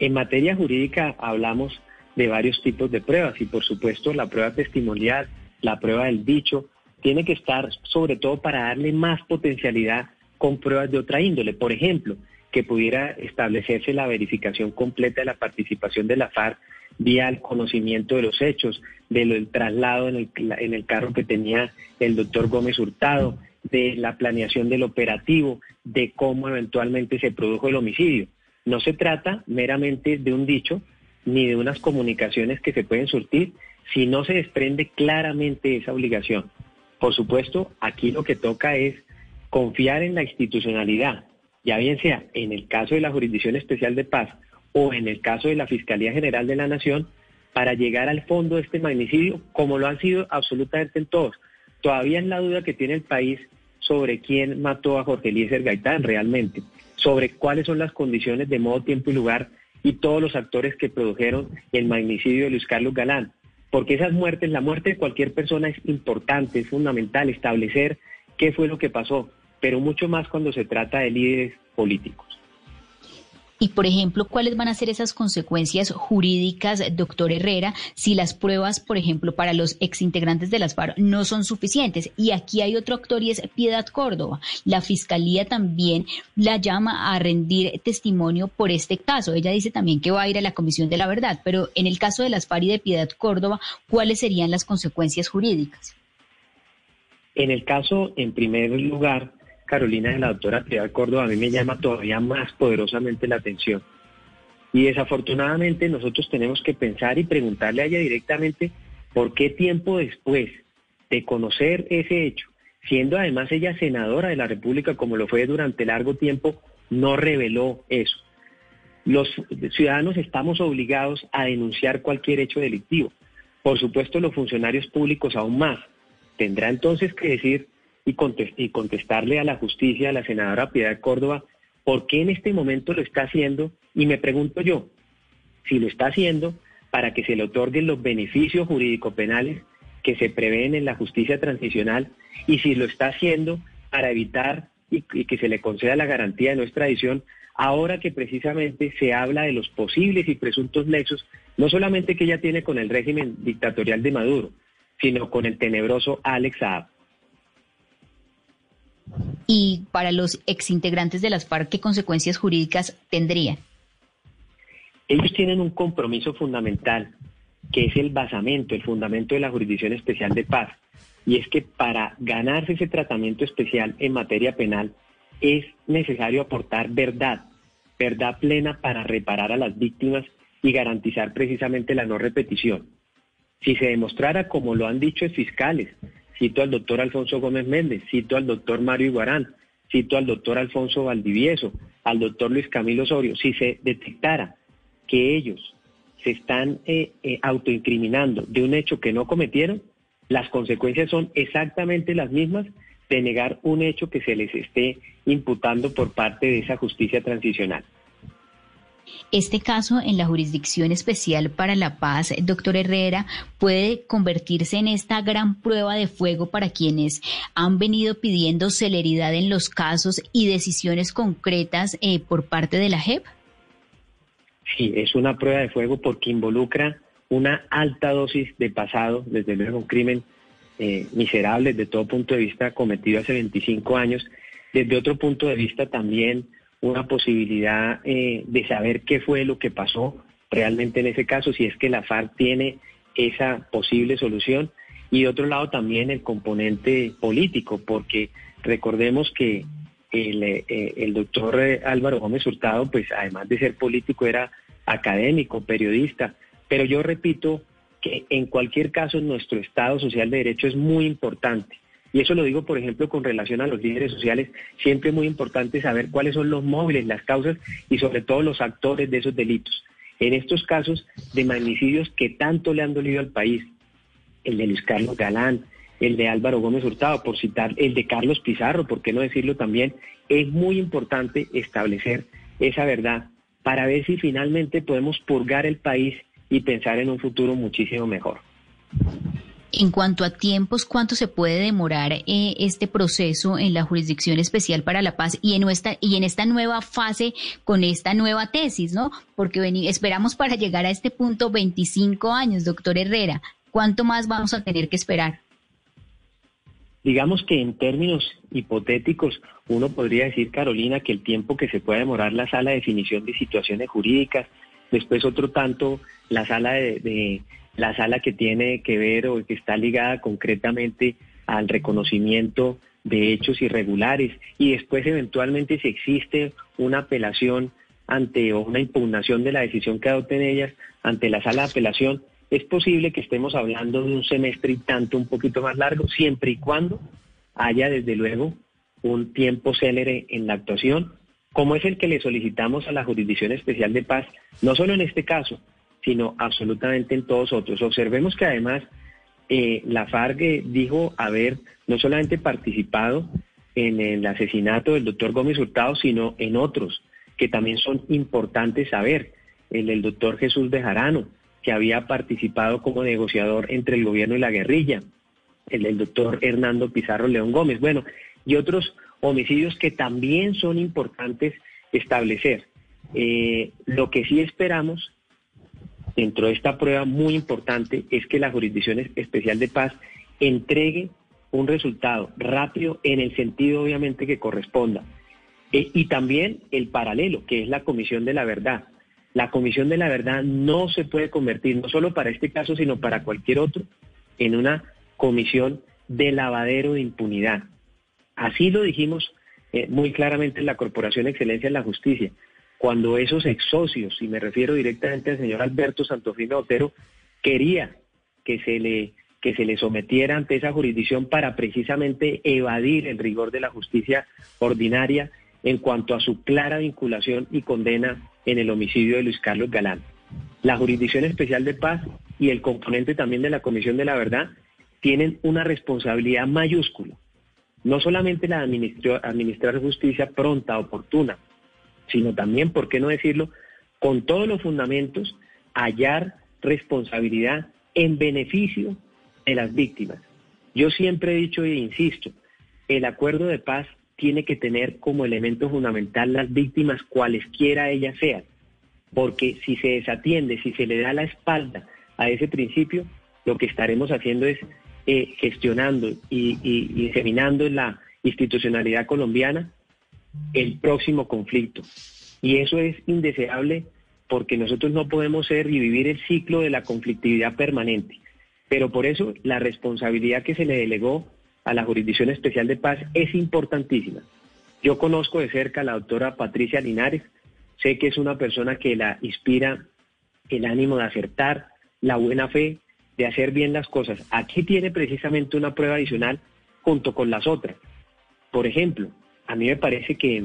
En materia jurídica hablamos de varios tipos de pruebas y por supuesto la prueba testimonial, la prueba del dicho, tiene que estar sobre todo para darle más potencialidad con pruebas de otra índole. Por ejemplo, que pudiera establecerse la verificación completa de la participación de la FARC vía el conocimiento de los hechos, del traslado en el, en el carro que tenía el doctor Gómez Hurtado, de la planeación del operativo, de cómo eventualmente se produjo el homicidio. No se trata meramente de un dicho ni de unas comunicaciones que se pueden surtir si no se desprende claramente esa obligación. Por supuesto, aquí lo que toca es confiar en la institucionalidad, ya bien sea en el caso de la Jurisdicción Especial de Paz o en el caso de la Fiscalía General de la Nación, para llegar al fondo de este magnicidio, como lo han sido absolutamente en todos. Todavía es la duda que tiene el país sobre quién mató a Jorge Eliezer Gaitán realmente, sobre cuáles son las condiciones de modo, tiempo y lugar y todos los actores que produjeron el magnicidio de Luis Carlos Galán. Porque esas muertes, la muerte de cualquier persona es importante, es fundamental establecer qué fue lo que pasó, pero mucho más cuando se trata de líderes políticos. Y, por ejemplo, ¿cuáles van a ser esas consecuencias jurídicas, doctor Herrera, si las pruebas, por ejemplo, para los exintegrantes de las FARC no son suficientes? Y aquí hay otro actor y es Piedad Córdoba. La Fiscalía también la llama a rendir testimonio por este caso. Ella dice también que va a ir a la Comisión de la Verdad, pero en el caso de las FARC y de Piedad Córdoba, ¿cuáles serían las consecuencias jurídicas? En el caso, en primer lugar, Carolina de la doctora Piedad Córdoba, a mí me llama todavía más poderosamente la atención. Y desafortunadamente nosotros tenemos que pensar y preguntarle a ella directamente por qué tiempo después de conocer ese hecho, siendo además ella senadora de la República como lo fue durante largo tiempo, no reveló eso. Los ciudadanos estamos obligados a denunciar cualquier hecho delictivo. Por supuesto, los funcionarios públicos aún más. Tendrá entonces que decir y, contestarle a la justicia, a la senadora Piedad Córdoba, por qué en este momento lo está haciendo. Y me pregunto yo, si lo está haciendo para que se le otorguen los beneficios jurídico-penales que se prevén en la justicia transicional y si lo está haciendo para evitar y, que se le conceda la garantía de no extradición, ahora que precisamente se habla de los posibles y presuntos nexos, no solamente que ella tiene con el régimen dictatorial de Maduro, sino con el tenebroso Alex Saab. Y para los exintegrantes de las FARC, ¿qué consecuencias jurídicas tendrían? Ellos tienen un compromiso fundamental, que es el basamento, el fundamento de la Jurisdicción Especial de Paz. Y es que para ganarse ese tratamiento especial en materia penal es necesario aportar verdad, verdad plena para reparar a las víctimas y garantizar precisamente la no repetición. Si se demostrara, como lo han dicho los fiscales, cito al doctor Alfonso Gómez Méndez, cito al doctor Mario Iguarán, cito al doctor Alfonso Valdivieso, al doctor Luis Camilo Osorio, si se detectara que ellos se están eh, eh, autoincriminando de un hecho que no cometieron, las consecuencias son exactamente las mismas de negar un hecho que se les esté imputando por parte de esa justicia transicional. Este caso en la Jurisdicción Especial para la Paz, doctor Herrera, puede convertirse en esta gran prueba de fuego para quienes han venido pidiendo celeridad en los casos y decisiones concretas eh, por parte de la JEP. Sí, es una prueba de fuego porque involucra una alta dosis de pasado, desde luego un crimen eh, miserable desde todo punto de vista cometido hace 25 años, desde otro punto de vista también una posibilidad eh, de saber qué fue lo que pasó realmente en ese caso, si es que la FARC tiene esa posible solución. Y de otro lado también el componente político, porque recordemos que el, eh, el doctor Álvaro Gómez Hurtado, pues además de ser político, era académico, periodista. Pero yo repito que en cualquier caso nuestro Estado Social de Derecho es muy importante y eso lo digo, por ejemplo, con relación a los líderes sociales, siempre es muy importante saber cuáles son los móviles, las causas y sobre todo los actores de esos delitos. En estos casos de magnicidios que tanto le han dolido al país, el de Luis Carlos Galán, el de Álvaro Gómez Hurtado, por citar el de Carlos Pizarro, por qué no decirlo también, es muy importante establecer esa verdad para ver si finalmente podemos purgar el país y pensar en un futuro muchísimo mejor. En cuanto a tiempos, ¿cuánto se puede demorar eh, este proceso en la Jurisdicción Especial para la Paz y en, y en esta nueva fase con esta nueva tesis, ¿no? Porque esperamos para llegar a este punto 25 años, doctor Herrera. ¿Cuánto más vamos a tener que esperar? Digamos que en términos hipotéticos, uno podría decir, Carolina, que el tiempo que se puede demorar la sala de definición de situaciones jurídicas, después otro tanto la sala de la sala que tiene que ver o que está ligada concretamente al reconocimiento de hechos irregulares. Y después eventualmente si existe una apelación ante o una impugnación de la decisión que adopten ellas ante la sala de apelación, es posible que estemos hablando de un semestre y tanto un poquito más largo, siempre y cuando haya desde luego un tiempo célere en la actuación, como es el que le solicitamos a la Jurisdicción Especial de Paz, no solo en este caso, sino absolutamente en todos otros. Observemos que además eh, la FARC dijo haber no solamente participado en el asesinato del doctor Gómez Hurtado, sino en otros que también son importantes saber. El del doctor Jesús Bejarano, que había participado como negociador entre el gobierno y la guerrilla. El del doctor Hernando Pizarro León Gómez. Bueno, y otros homicidios que también son importantes establecer. Eh, lo que sí esperamos dentro de esta prueba muy importante es que la Jurisdicción Especial de Paz entregue un resultado rápido en el sentido obviamente que corresponda. Eh, y también el paralelo, que es la Comisión de la Verdad. La Comisión de la Verdad no se puede convertir, no solo para este caso, sino para cualquier otro, en una comisión de lavadero de impunidad. Así lo dijimos eh, muy claramente en la Corporación Excelencia en la Justicia, cuando esos ex socios, y me refiero directamente al señor Alberto Santofino Otero, quería que se le que se le sometiera ante esa jurisdicción para precisamente evadir el rigor de la justicia ordinaria en cuanto a su clara vinculación y condena en el homicidio de Luis Carlos Galán. La Jurisdicción Especial de Paz y el componente también de la Comisión de la Verdad tienen una responsabilidad mayúscula. No solamente la de administrar justicia pronta, oportuna, sino también, ¿por qué no decirlo?, con todos los fundamentos, hallar responsabilidad en beneficio de las víctimas. Yo siempre he dicho e insisto, el acuerdo de paz tiene que tener como elemento fundamental las víctimas cualesquiera ellas sean, porque si se desatiende, si se le da la espalda a ese principio, lo que estaremos haciendo es eh, gestionando y, y, inseminando en la institucionalidad colombiana el próximo conflicto. Y eso es indeseable porque nosotros no podemos ser y vivir el ciclo de la conflictividad permanente. Pero por eso la responsabilidad que se le delegó a la Jurisdicción Especial de Paz es importantísima. Yo conozco de cerca a la doctora Patricia Linares, sé que es una persona que la inspira el ánimo de acertar, la buena fe, de hacer bien las cosas. Aquí tiene precisamente una prueba adicional junto con las otras. Por ejemplo, a mí me parece que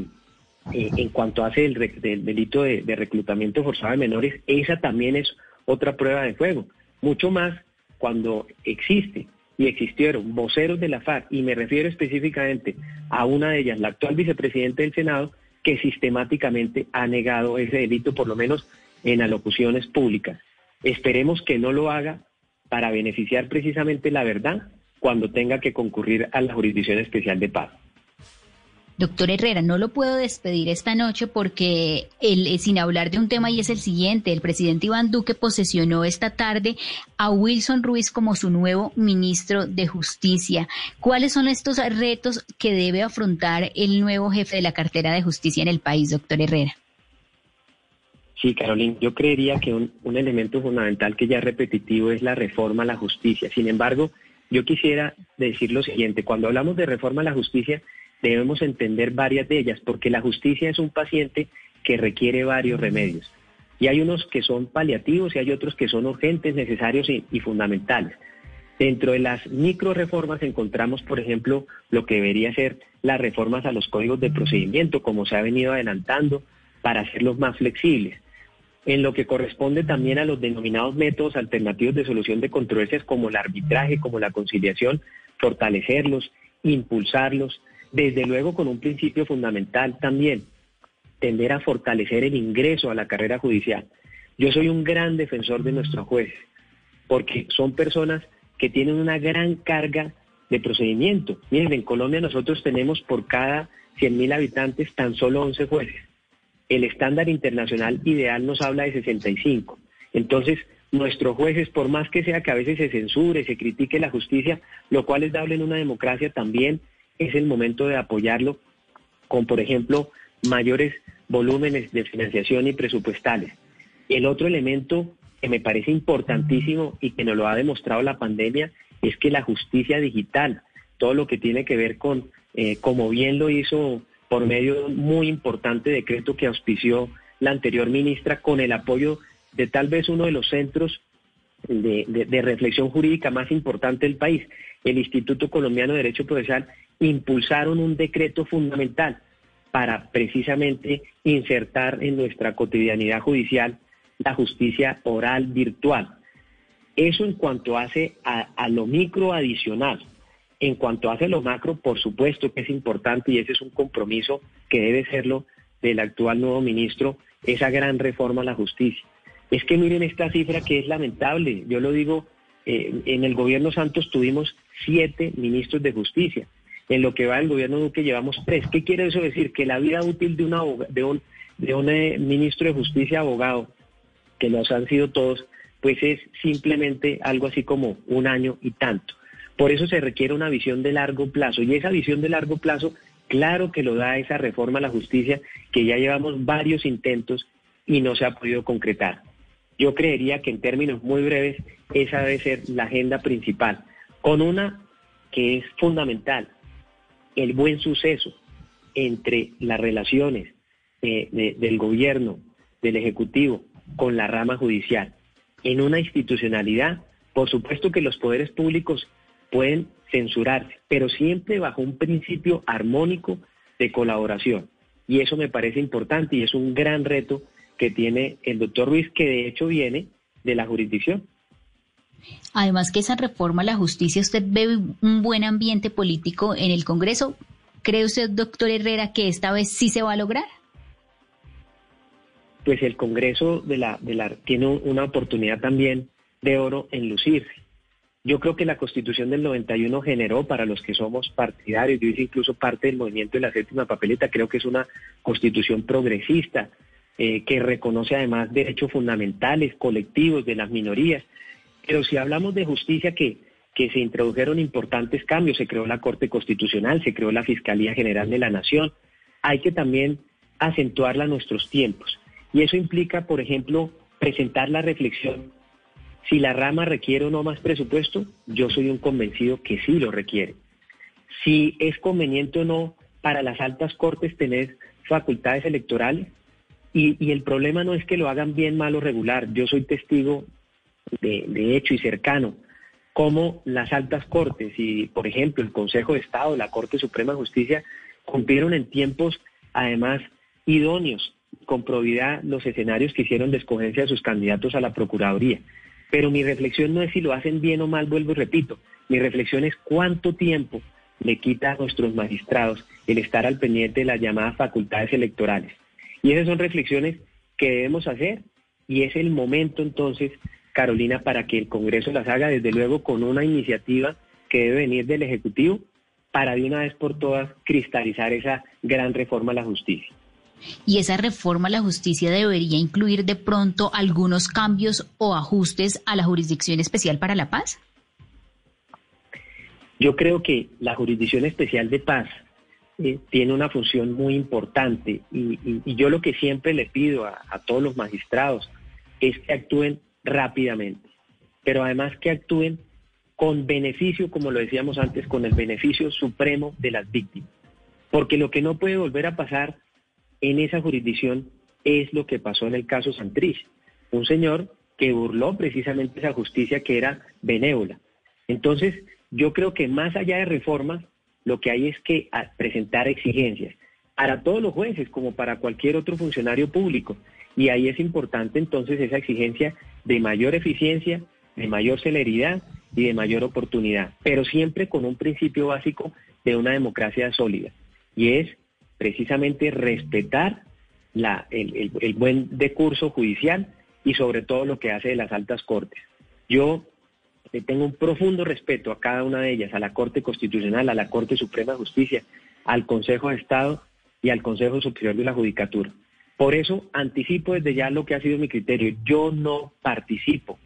eh, en cuanto hace el, delito de, de reclutamiento forzado de menores, esa también es otra prueba de fuego. Mucho más cuando existe y existieron voceros de la FARC, y me refiero específicamente a una de ellas, la actual vicepresidenta del Senado, que sistemáticamente ha negado ese delito, por lo menos en alocuciones públicas. Esperemos que no lo haga para beneficiar precisamente la verdad cuando tenga que concurrir a la Jurisdicción Especial de Paz. Doctor Herrera, no lo puedo despedir esta noche porque eh, sin hablar de un tema y es el siguiente, el presidente Iván Duque posesionó esta tarde a Wilson Ruiz como su nuevo ministro de Justicia. ¿Cuáles son estos retos que debe afrontar el nuevo jefe de la cartera de justicia en el país, doctor Herrera? Sí, Carolina, yo creería que un, un elemento fundamental que ya es repetitivo es la reforma a la justicia. Sin embargo, yo quisiera decir lo siguiente, cuando hablamos de reforma a la justicia, debemos entender varias de ellas, porque la justicia es un paciente que requiere varios remedios. Y hay unos que son paliativos y hay otros que son urgentes, necesarios y, y fundamentales. Dentro de las micro reformas encontramos, por ejemplo, lo que debería ser las reformas a los códigos de procedimiento, como se ha venido adelantando, para hacerlos más flexibles. En lo que corresponde también a los denominados métodos alternativos de solución de controversias, como el arbitraje, como la conciliación, fortalecerlos, impulsarlos, desde luego con un principio fundamental también, tender a fortalecer el ingreso a la carrera judicial. Yo soy un gran defensor de nuestros jueces, porque son personas que tienen una gran carga de procedimiento. Miren, en Colombia nosotros tenemos por cada 100.000 habitantes tan solo 11 jueces. El estándar internacional ideal nos habla de 65. Entonces, nuestros jueces, por más que sea que a veces se censure, se critique la justicia, lo cual es dable en una democracia también, es el momento de apoyarlo con, por ejemplo, mayores volúmenes de financiación y presupuestales. El otro elemento que me parece importantísimo y que nos lo ha demostrado la pandemia es que la justicia digital, todo lo que tiene que ver con, eh, como bien lo hizo por medio de un muy importante decreto que auspició la anterior ministra con el apoyo de tal vez uno de los centros de, de reflexión jurídica más importante del país, el Instituto Colombiano de Derecho Procesal, impulsaron un decreto fundamental para precisamente insertar en nuestra cotidianidad judicial la justicia oral virtual. Eso en cuanto hace a, lo micro adicional. En cuanto hace lo macro, por supuesto que es importante y ese es un compromiso que debe serlo del actual nuevo ministro, esa gran reforma a la justicia. Es que miren esta cifra que es lamentable. Yo lo digo, eh, en el gobierno Santos tuvimos siete ministros de justicia. En lo que va el gobierno Duque llevamos tres. ¿Qué quiere eso decir? Que la vida útil de, una, de un de un eh, ministro de Justicia abogado, que los han sido todos, pues es simplemente algo así como un año y tanto. Por eso se requiere una visión de largo plazo y esa visión de largo plazo, claro que lo da esa reforma a la justicia que ya llevamos varios intentos y no se ha podido concretar. Yo creería que en términos muy breves esa debe ser la agenda principal, con una que es fundamental, el buen suceso entre las relaciones eh, del gobierno, del Ejecutivo, con la rama judicial. En una institucionalidad, por supuesto que los poderes públicos pueden censurarse, pero siempre bajo un principio armónico de colaboración. Y eso me parece importante y es un gran reto que tiene el doctor Ruiz, que de hecho viene de la jurisdicción. Además que esa reforma a la justicia, usted ve un buen ambiente político en el Congreso. ¿Cree usted, doctor Herrera, que esta vez sí se va a lograr? Pues el Congreso de la, tiene una oportunidad también de oro en lucirse. Yo creo que la Constitución del 91 generó para los que somos partidarios, yo hice incluso parte del movimiento de la séptima papeleta, creo que es una Constitución progresista, eh, que reconoce además derechos fundamentales, colectivos de las minorías. Pero si hablamos de justicia, que, que se introdujeron importantes cambios, se creó la Corte Constitucional, se creó la Fiscalía General de la Nación, hay que también acentuarla a nuestros tiempos. Y eso implica, por ejemplo, presentar la reflexión. Si la rama requiere o no más presupuesto, yo soy un convencido que sí lo requiere. Si es conveniente o no para las altas cortes tener facultades electorales, y, el problema no es que lo hagan bien, mal o regular. Yo soy testigo de, hecho y cercano cómo las altas cortes y, por ejemplo, el Consejo de Estado, la Corte Suprema de Justicia, cumplieron en tiempos, además, idóneos, con probidad los escenarios que hicieron de escogencia de sus candidatos a la Procuraduría. Pero mi reflexión no es si lo hacen bien o mal, vuelvo y repito. Mi reflexión es cuánto tiempo le quita a nuestros magistrados el estar al pendiente de las llamadas facultades electorales. Y esas son reflexiones que debemos hacer y es el momento entonces, Carolina, para que el Congreso las haga desde luego con una iniciativa que debe venir del Ejecutivo para de una vez por todas cristalizar esa gran reforma a la justicia. ¿Y esa reforma a la justicia debería incluir de pronto algunos cambios o ajustes a la Jurisdicción Especial para la Paz? Yo creo que la Jurisdicción Especial de Paz eh, tiene una función muy importante y, yo lo que siempre le pido a, a todos los magistrados es que actúen rápidamente, pero además que actúen con beneficio, como lo decíamos antes, con el beneficio supremo de las víctimas. Porque lo que no puede volver a pasar en esa jurisdicción es lo que pasó en el caso Santrich, un señor que burló precisamente esa justicia que era benévola. Entonces, yo creo que más allá de reformas, lo que hay es que presentar exigencias para todos los jueces como para cualquier otro funcionario público. Y ahí es importante entonces esa exigencia de mayor eficiencia, de mayor celeridad y de mayor oportunidad, pero siempre con un principio básico de una democracia sólida. Y es precisamente respetar la, el, el buen decurso judicial y sobre todo lo que hace de las altas cortes. Yo le tengo un profundo respeto a cada una de ellas, a la Corte Constitucional, a la Corte Suprema de Justicia, al Consejo de Estado y al Consejo Superior de la Judicatura. Por eso anticipo desde ya lo que ha sido mi criterio. Yo no participo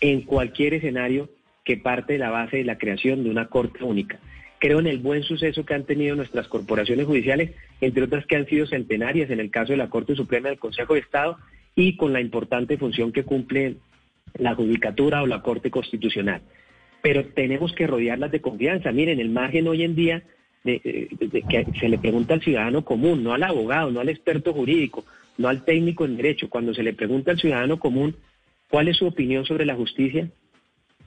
en cualquier escenario que parte de la base de la creación de una Corte única. Creo en el buen suceso que han tenido nuestras corporaciones judiciales, entre otras que han sido centenarias en el caso de la Corte Suprema del Consejo de Estado y con la importante función que cumple la Judicatura o la Corte Constitucional. Pero tenemos que rodearlas de confianza. Miren, el margen hoy en día de, que se le pregunta al ciudadano común, no al abogado, no al experto jurídico, no al técnico en derecho. Cuando se le pregunta al ciudadano común cuál es su opinión sobre la justicia,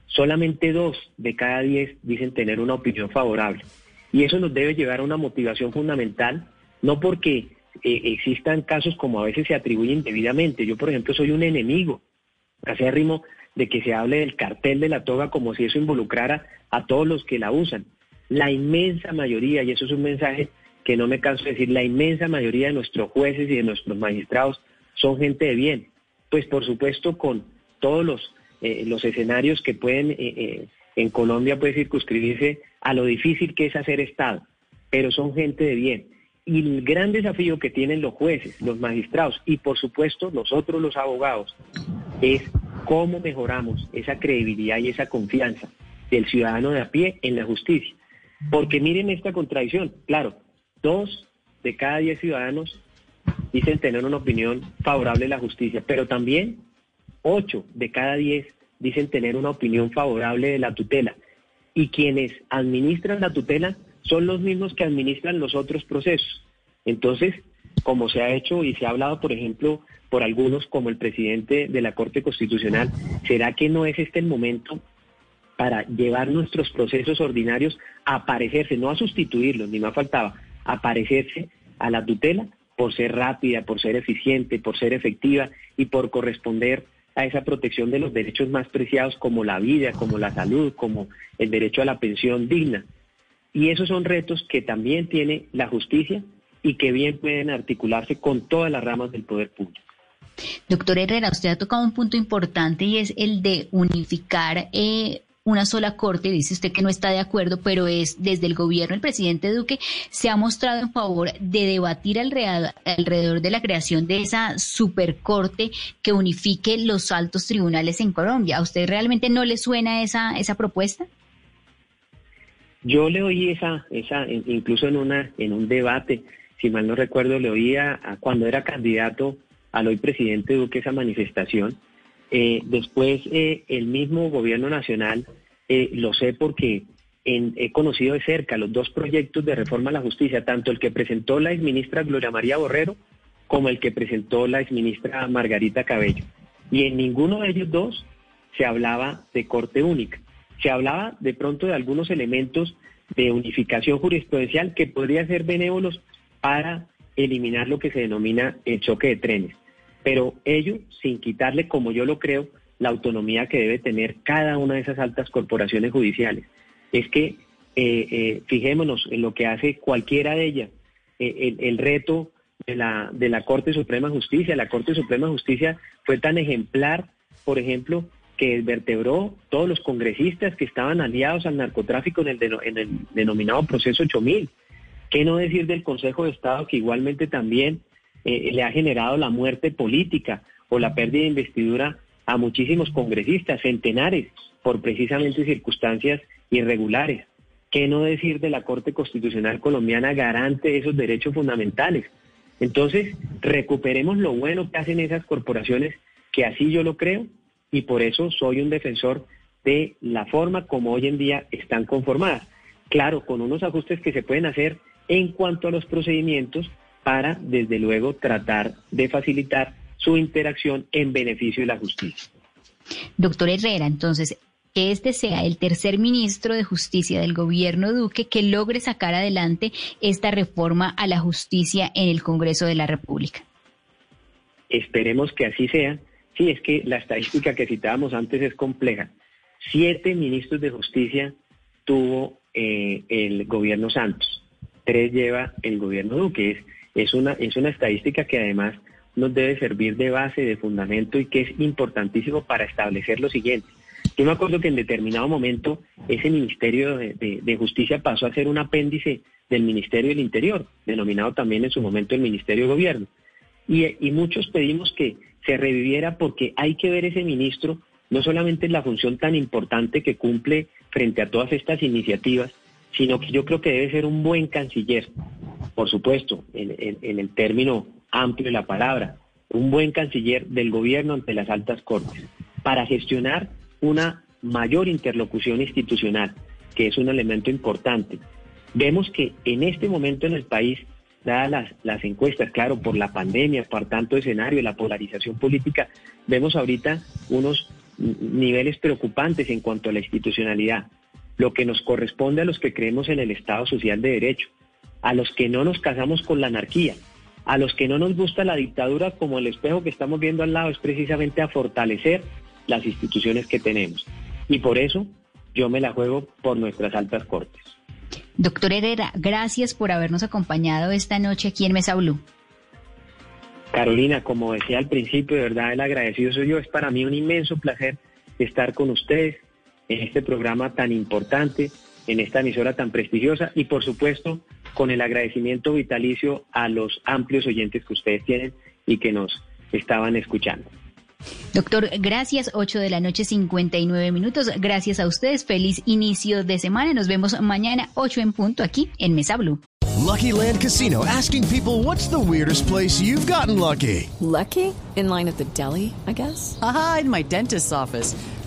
solamente dos de cada diez dicen tener una opinión favorable. Y eso nos debe llevar a una motivación fundamental, no porque eh, existan casos como a veces se atribuyen debidamente. Yo, por ejemplo, soy un enemigo ritmo de que se hable del cartel de la toga como si eso involucrara a todos los que la usan. La inmensa mayoría, y eso es un mensaje que no me canso de decir, la inmensa mayoría de nuestros jueces y de nuestros magistrados son gente de bien. Pues por supuesto con todos los, eh, los escenarios que pueden eh, eh, en Colombia puede circunscribirse a lo difícil que es hacer Estado, pero son gente de bien. Y el gran desafío que tienen los jueces, los magistrados y por supuesto nosotros los abogados es cómo mejoramos esa credibilidad y esa confianza del ciudadano de a pie en la justicia. Porque miren esta contradicción, claro, dos de cada diez ciudadanos dicen tener una opinión favorable a la justicia, pero también ocho de cada diez dicen tener una opinión favorable de la tutela. Y quienes administran la tutela son los mismos que administran los otros procesos. Entonces, como se ha hecho y se ha hablado, por ejemplo, por algunos como el presidente de la Corte Constitucional, ¿será que no es este el momento para llevar nuestros procesos ordinarios a parecerse, no a sustituirlos, ni más faltaba, a parecerse a la tutela por ser rápida, por ser eficiente, por ser efectiva y por corresponder a esa protección de los derechos más preciados como la vida, como la salud, como el derecho a la pensión digna. Y esos son retos que también tiene la justicia y que bien pueden articularse con todas las ramas del poder público. Doctor Herrera, usted ha tocado un punto importante y es el de unificar eh, una sola corte, dice usted que no está de acuerdo, pero es desde el gobierno, el presidente Duque se ha mostrado en favor de debatir alrededor de la creación de esa supercorte que unifique los altos tribunales en Colombia. ¿A usted realmente no le suena esa, esa propuesta? Yo le oí esa, esa, incluso en una, en un debate, si mal no recuerdo, le oía cuando era candidato al hoy presidente Duque esa manifestación eh, después, eh, el mismo gobierno nacional, eh, lo sé porque he conocido de cerca los dos proyectos de reforma a la justicia, tanto el que presentó la exministra Gloria María Borrero como el que presentó la exministra Margarita Cabello. Y en ninguno de ellos dos se hablaba de corte única. Se hablaba de pronto de algunos elementos de unificación jurisprudencial que podrían ser benévolos para eliminar lo que se denomina el choque de trenes pero ello sin quitarle, como yo lo creo, la autonomía que debe tener cada una de esas altas corporaciones judiciales. Es que eh, eh, fijémonos en lo que hace cualquiera de ellas. Eh, el, reto de la, de la Corte Suprema de Justicia, la Corte Suprema de Justicia fue tan ejemplar, por ejemplo, que vertebró todos los congresistas que estaban aliados al narcotráfico en el, en el denominado proceso 8000. ¿Qué no decir del Consejo de Estado que igualmente también eh, le ha generado la muerte política o la pérdida de investidura a muchísimos congresistas, centenares, por precisamente circunstancias irregulares. ¿Qué no decir de la Corte Constitucional colombiana garante de esos derechos fundamentales? Entonces, recuperemos lo bueno que hacen esas corporaciones, que así yo lo creo, y por eso soy un defensor de la forma como hoy en día están conformadas. Claro, con unos ajustes que se pueden hacer en cuanto a los procedimientos, para, desde luego, tratar de facilitar su interacción en beneficio de la justicia. Doctor Herrera, entonces, que este sea el tercer ministro de Justicia del gobierno Duque que logre sacar adelante esta reforma a la justicia en el Congreso de la República. Esperemos que así sea. Sí, es que la estadística que citábamos antes es compleja. Siete ministros de justicia tuvo eh, el gobierno Santos, tres lleva el gobierno Duque. Es es una, es una estadística que además nos debe servir de base, de fundamento y que es importantísimo para establecer lo siguiente. Yo me acuerdo que en determinado momento ese Ministerio de, Justicia pasó a ser un apéndice del Ministerio del Interior, denominado también en su momento el Ministerio de Gobierno. Y, y muchos pedimos que se reviviera porque hay que ver ese ministro no solamente en la función tan importante que cumple frente a todas estas iniciativas, sino que yo creo que debe ser un buen canciller, por supuesto, en, el término amplio de la palabra, un buen canciller del gobierno ante las altas cortes, para gestionar una mayor interlocución institucional, que es un elemento importante. Vemos que en este momento en el país, dadas las, las encuestas, claro, por la pandemia, por tanto escenario, la polarización política, vemos ahorita unos niveles preocupantes en cuanto a la institucionalidad, lo que nos corresponde a los que creemos en el Estado Social de Derecho, a los que no nos casamos con la anarquía, a los que no nos gusta la dictadura como el espejo que estamos viendo al lado es precisamente a fortalecer las instituciones que tenemos. Y por eso yo me la juego por nuestras altas cortes. Doctor Herrera, gracias por habernos acompañado esta noche aquí en Mesa Blue. Carolina, como decía al principio, de verdad el agradecido soy yo. Es para mí un inmenso placer estar con ustedes en este programa tan importante, en esta emisora tan prestigiosa y por supuesto con el agradecimiento vitalicio a los amplios oyentes que ustedes tienen y que nos estaban escuchando. Doctor, gracias. 8 de la noche, 59 minutos. Gracias a ustedes. Feliz inicio de semana. Nos vemos mañana, 8 en punto, aquí en Mesa Blue. Lucky Land Casino asking people what's the weirdest place you've gotten lucky. Lucky? In line at the deli, I guess? Aha, in my dentist's office.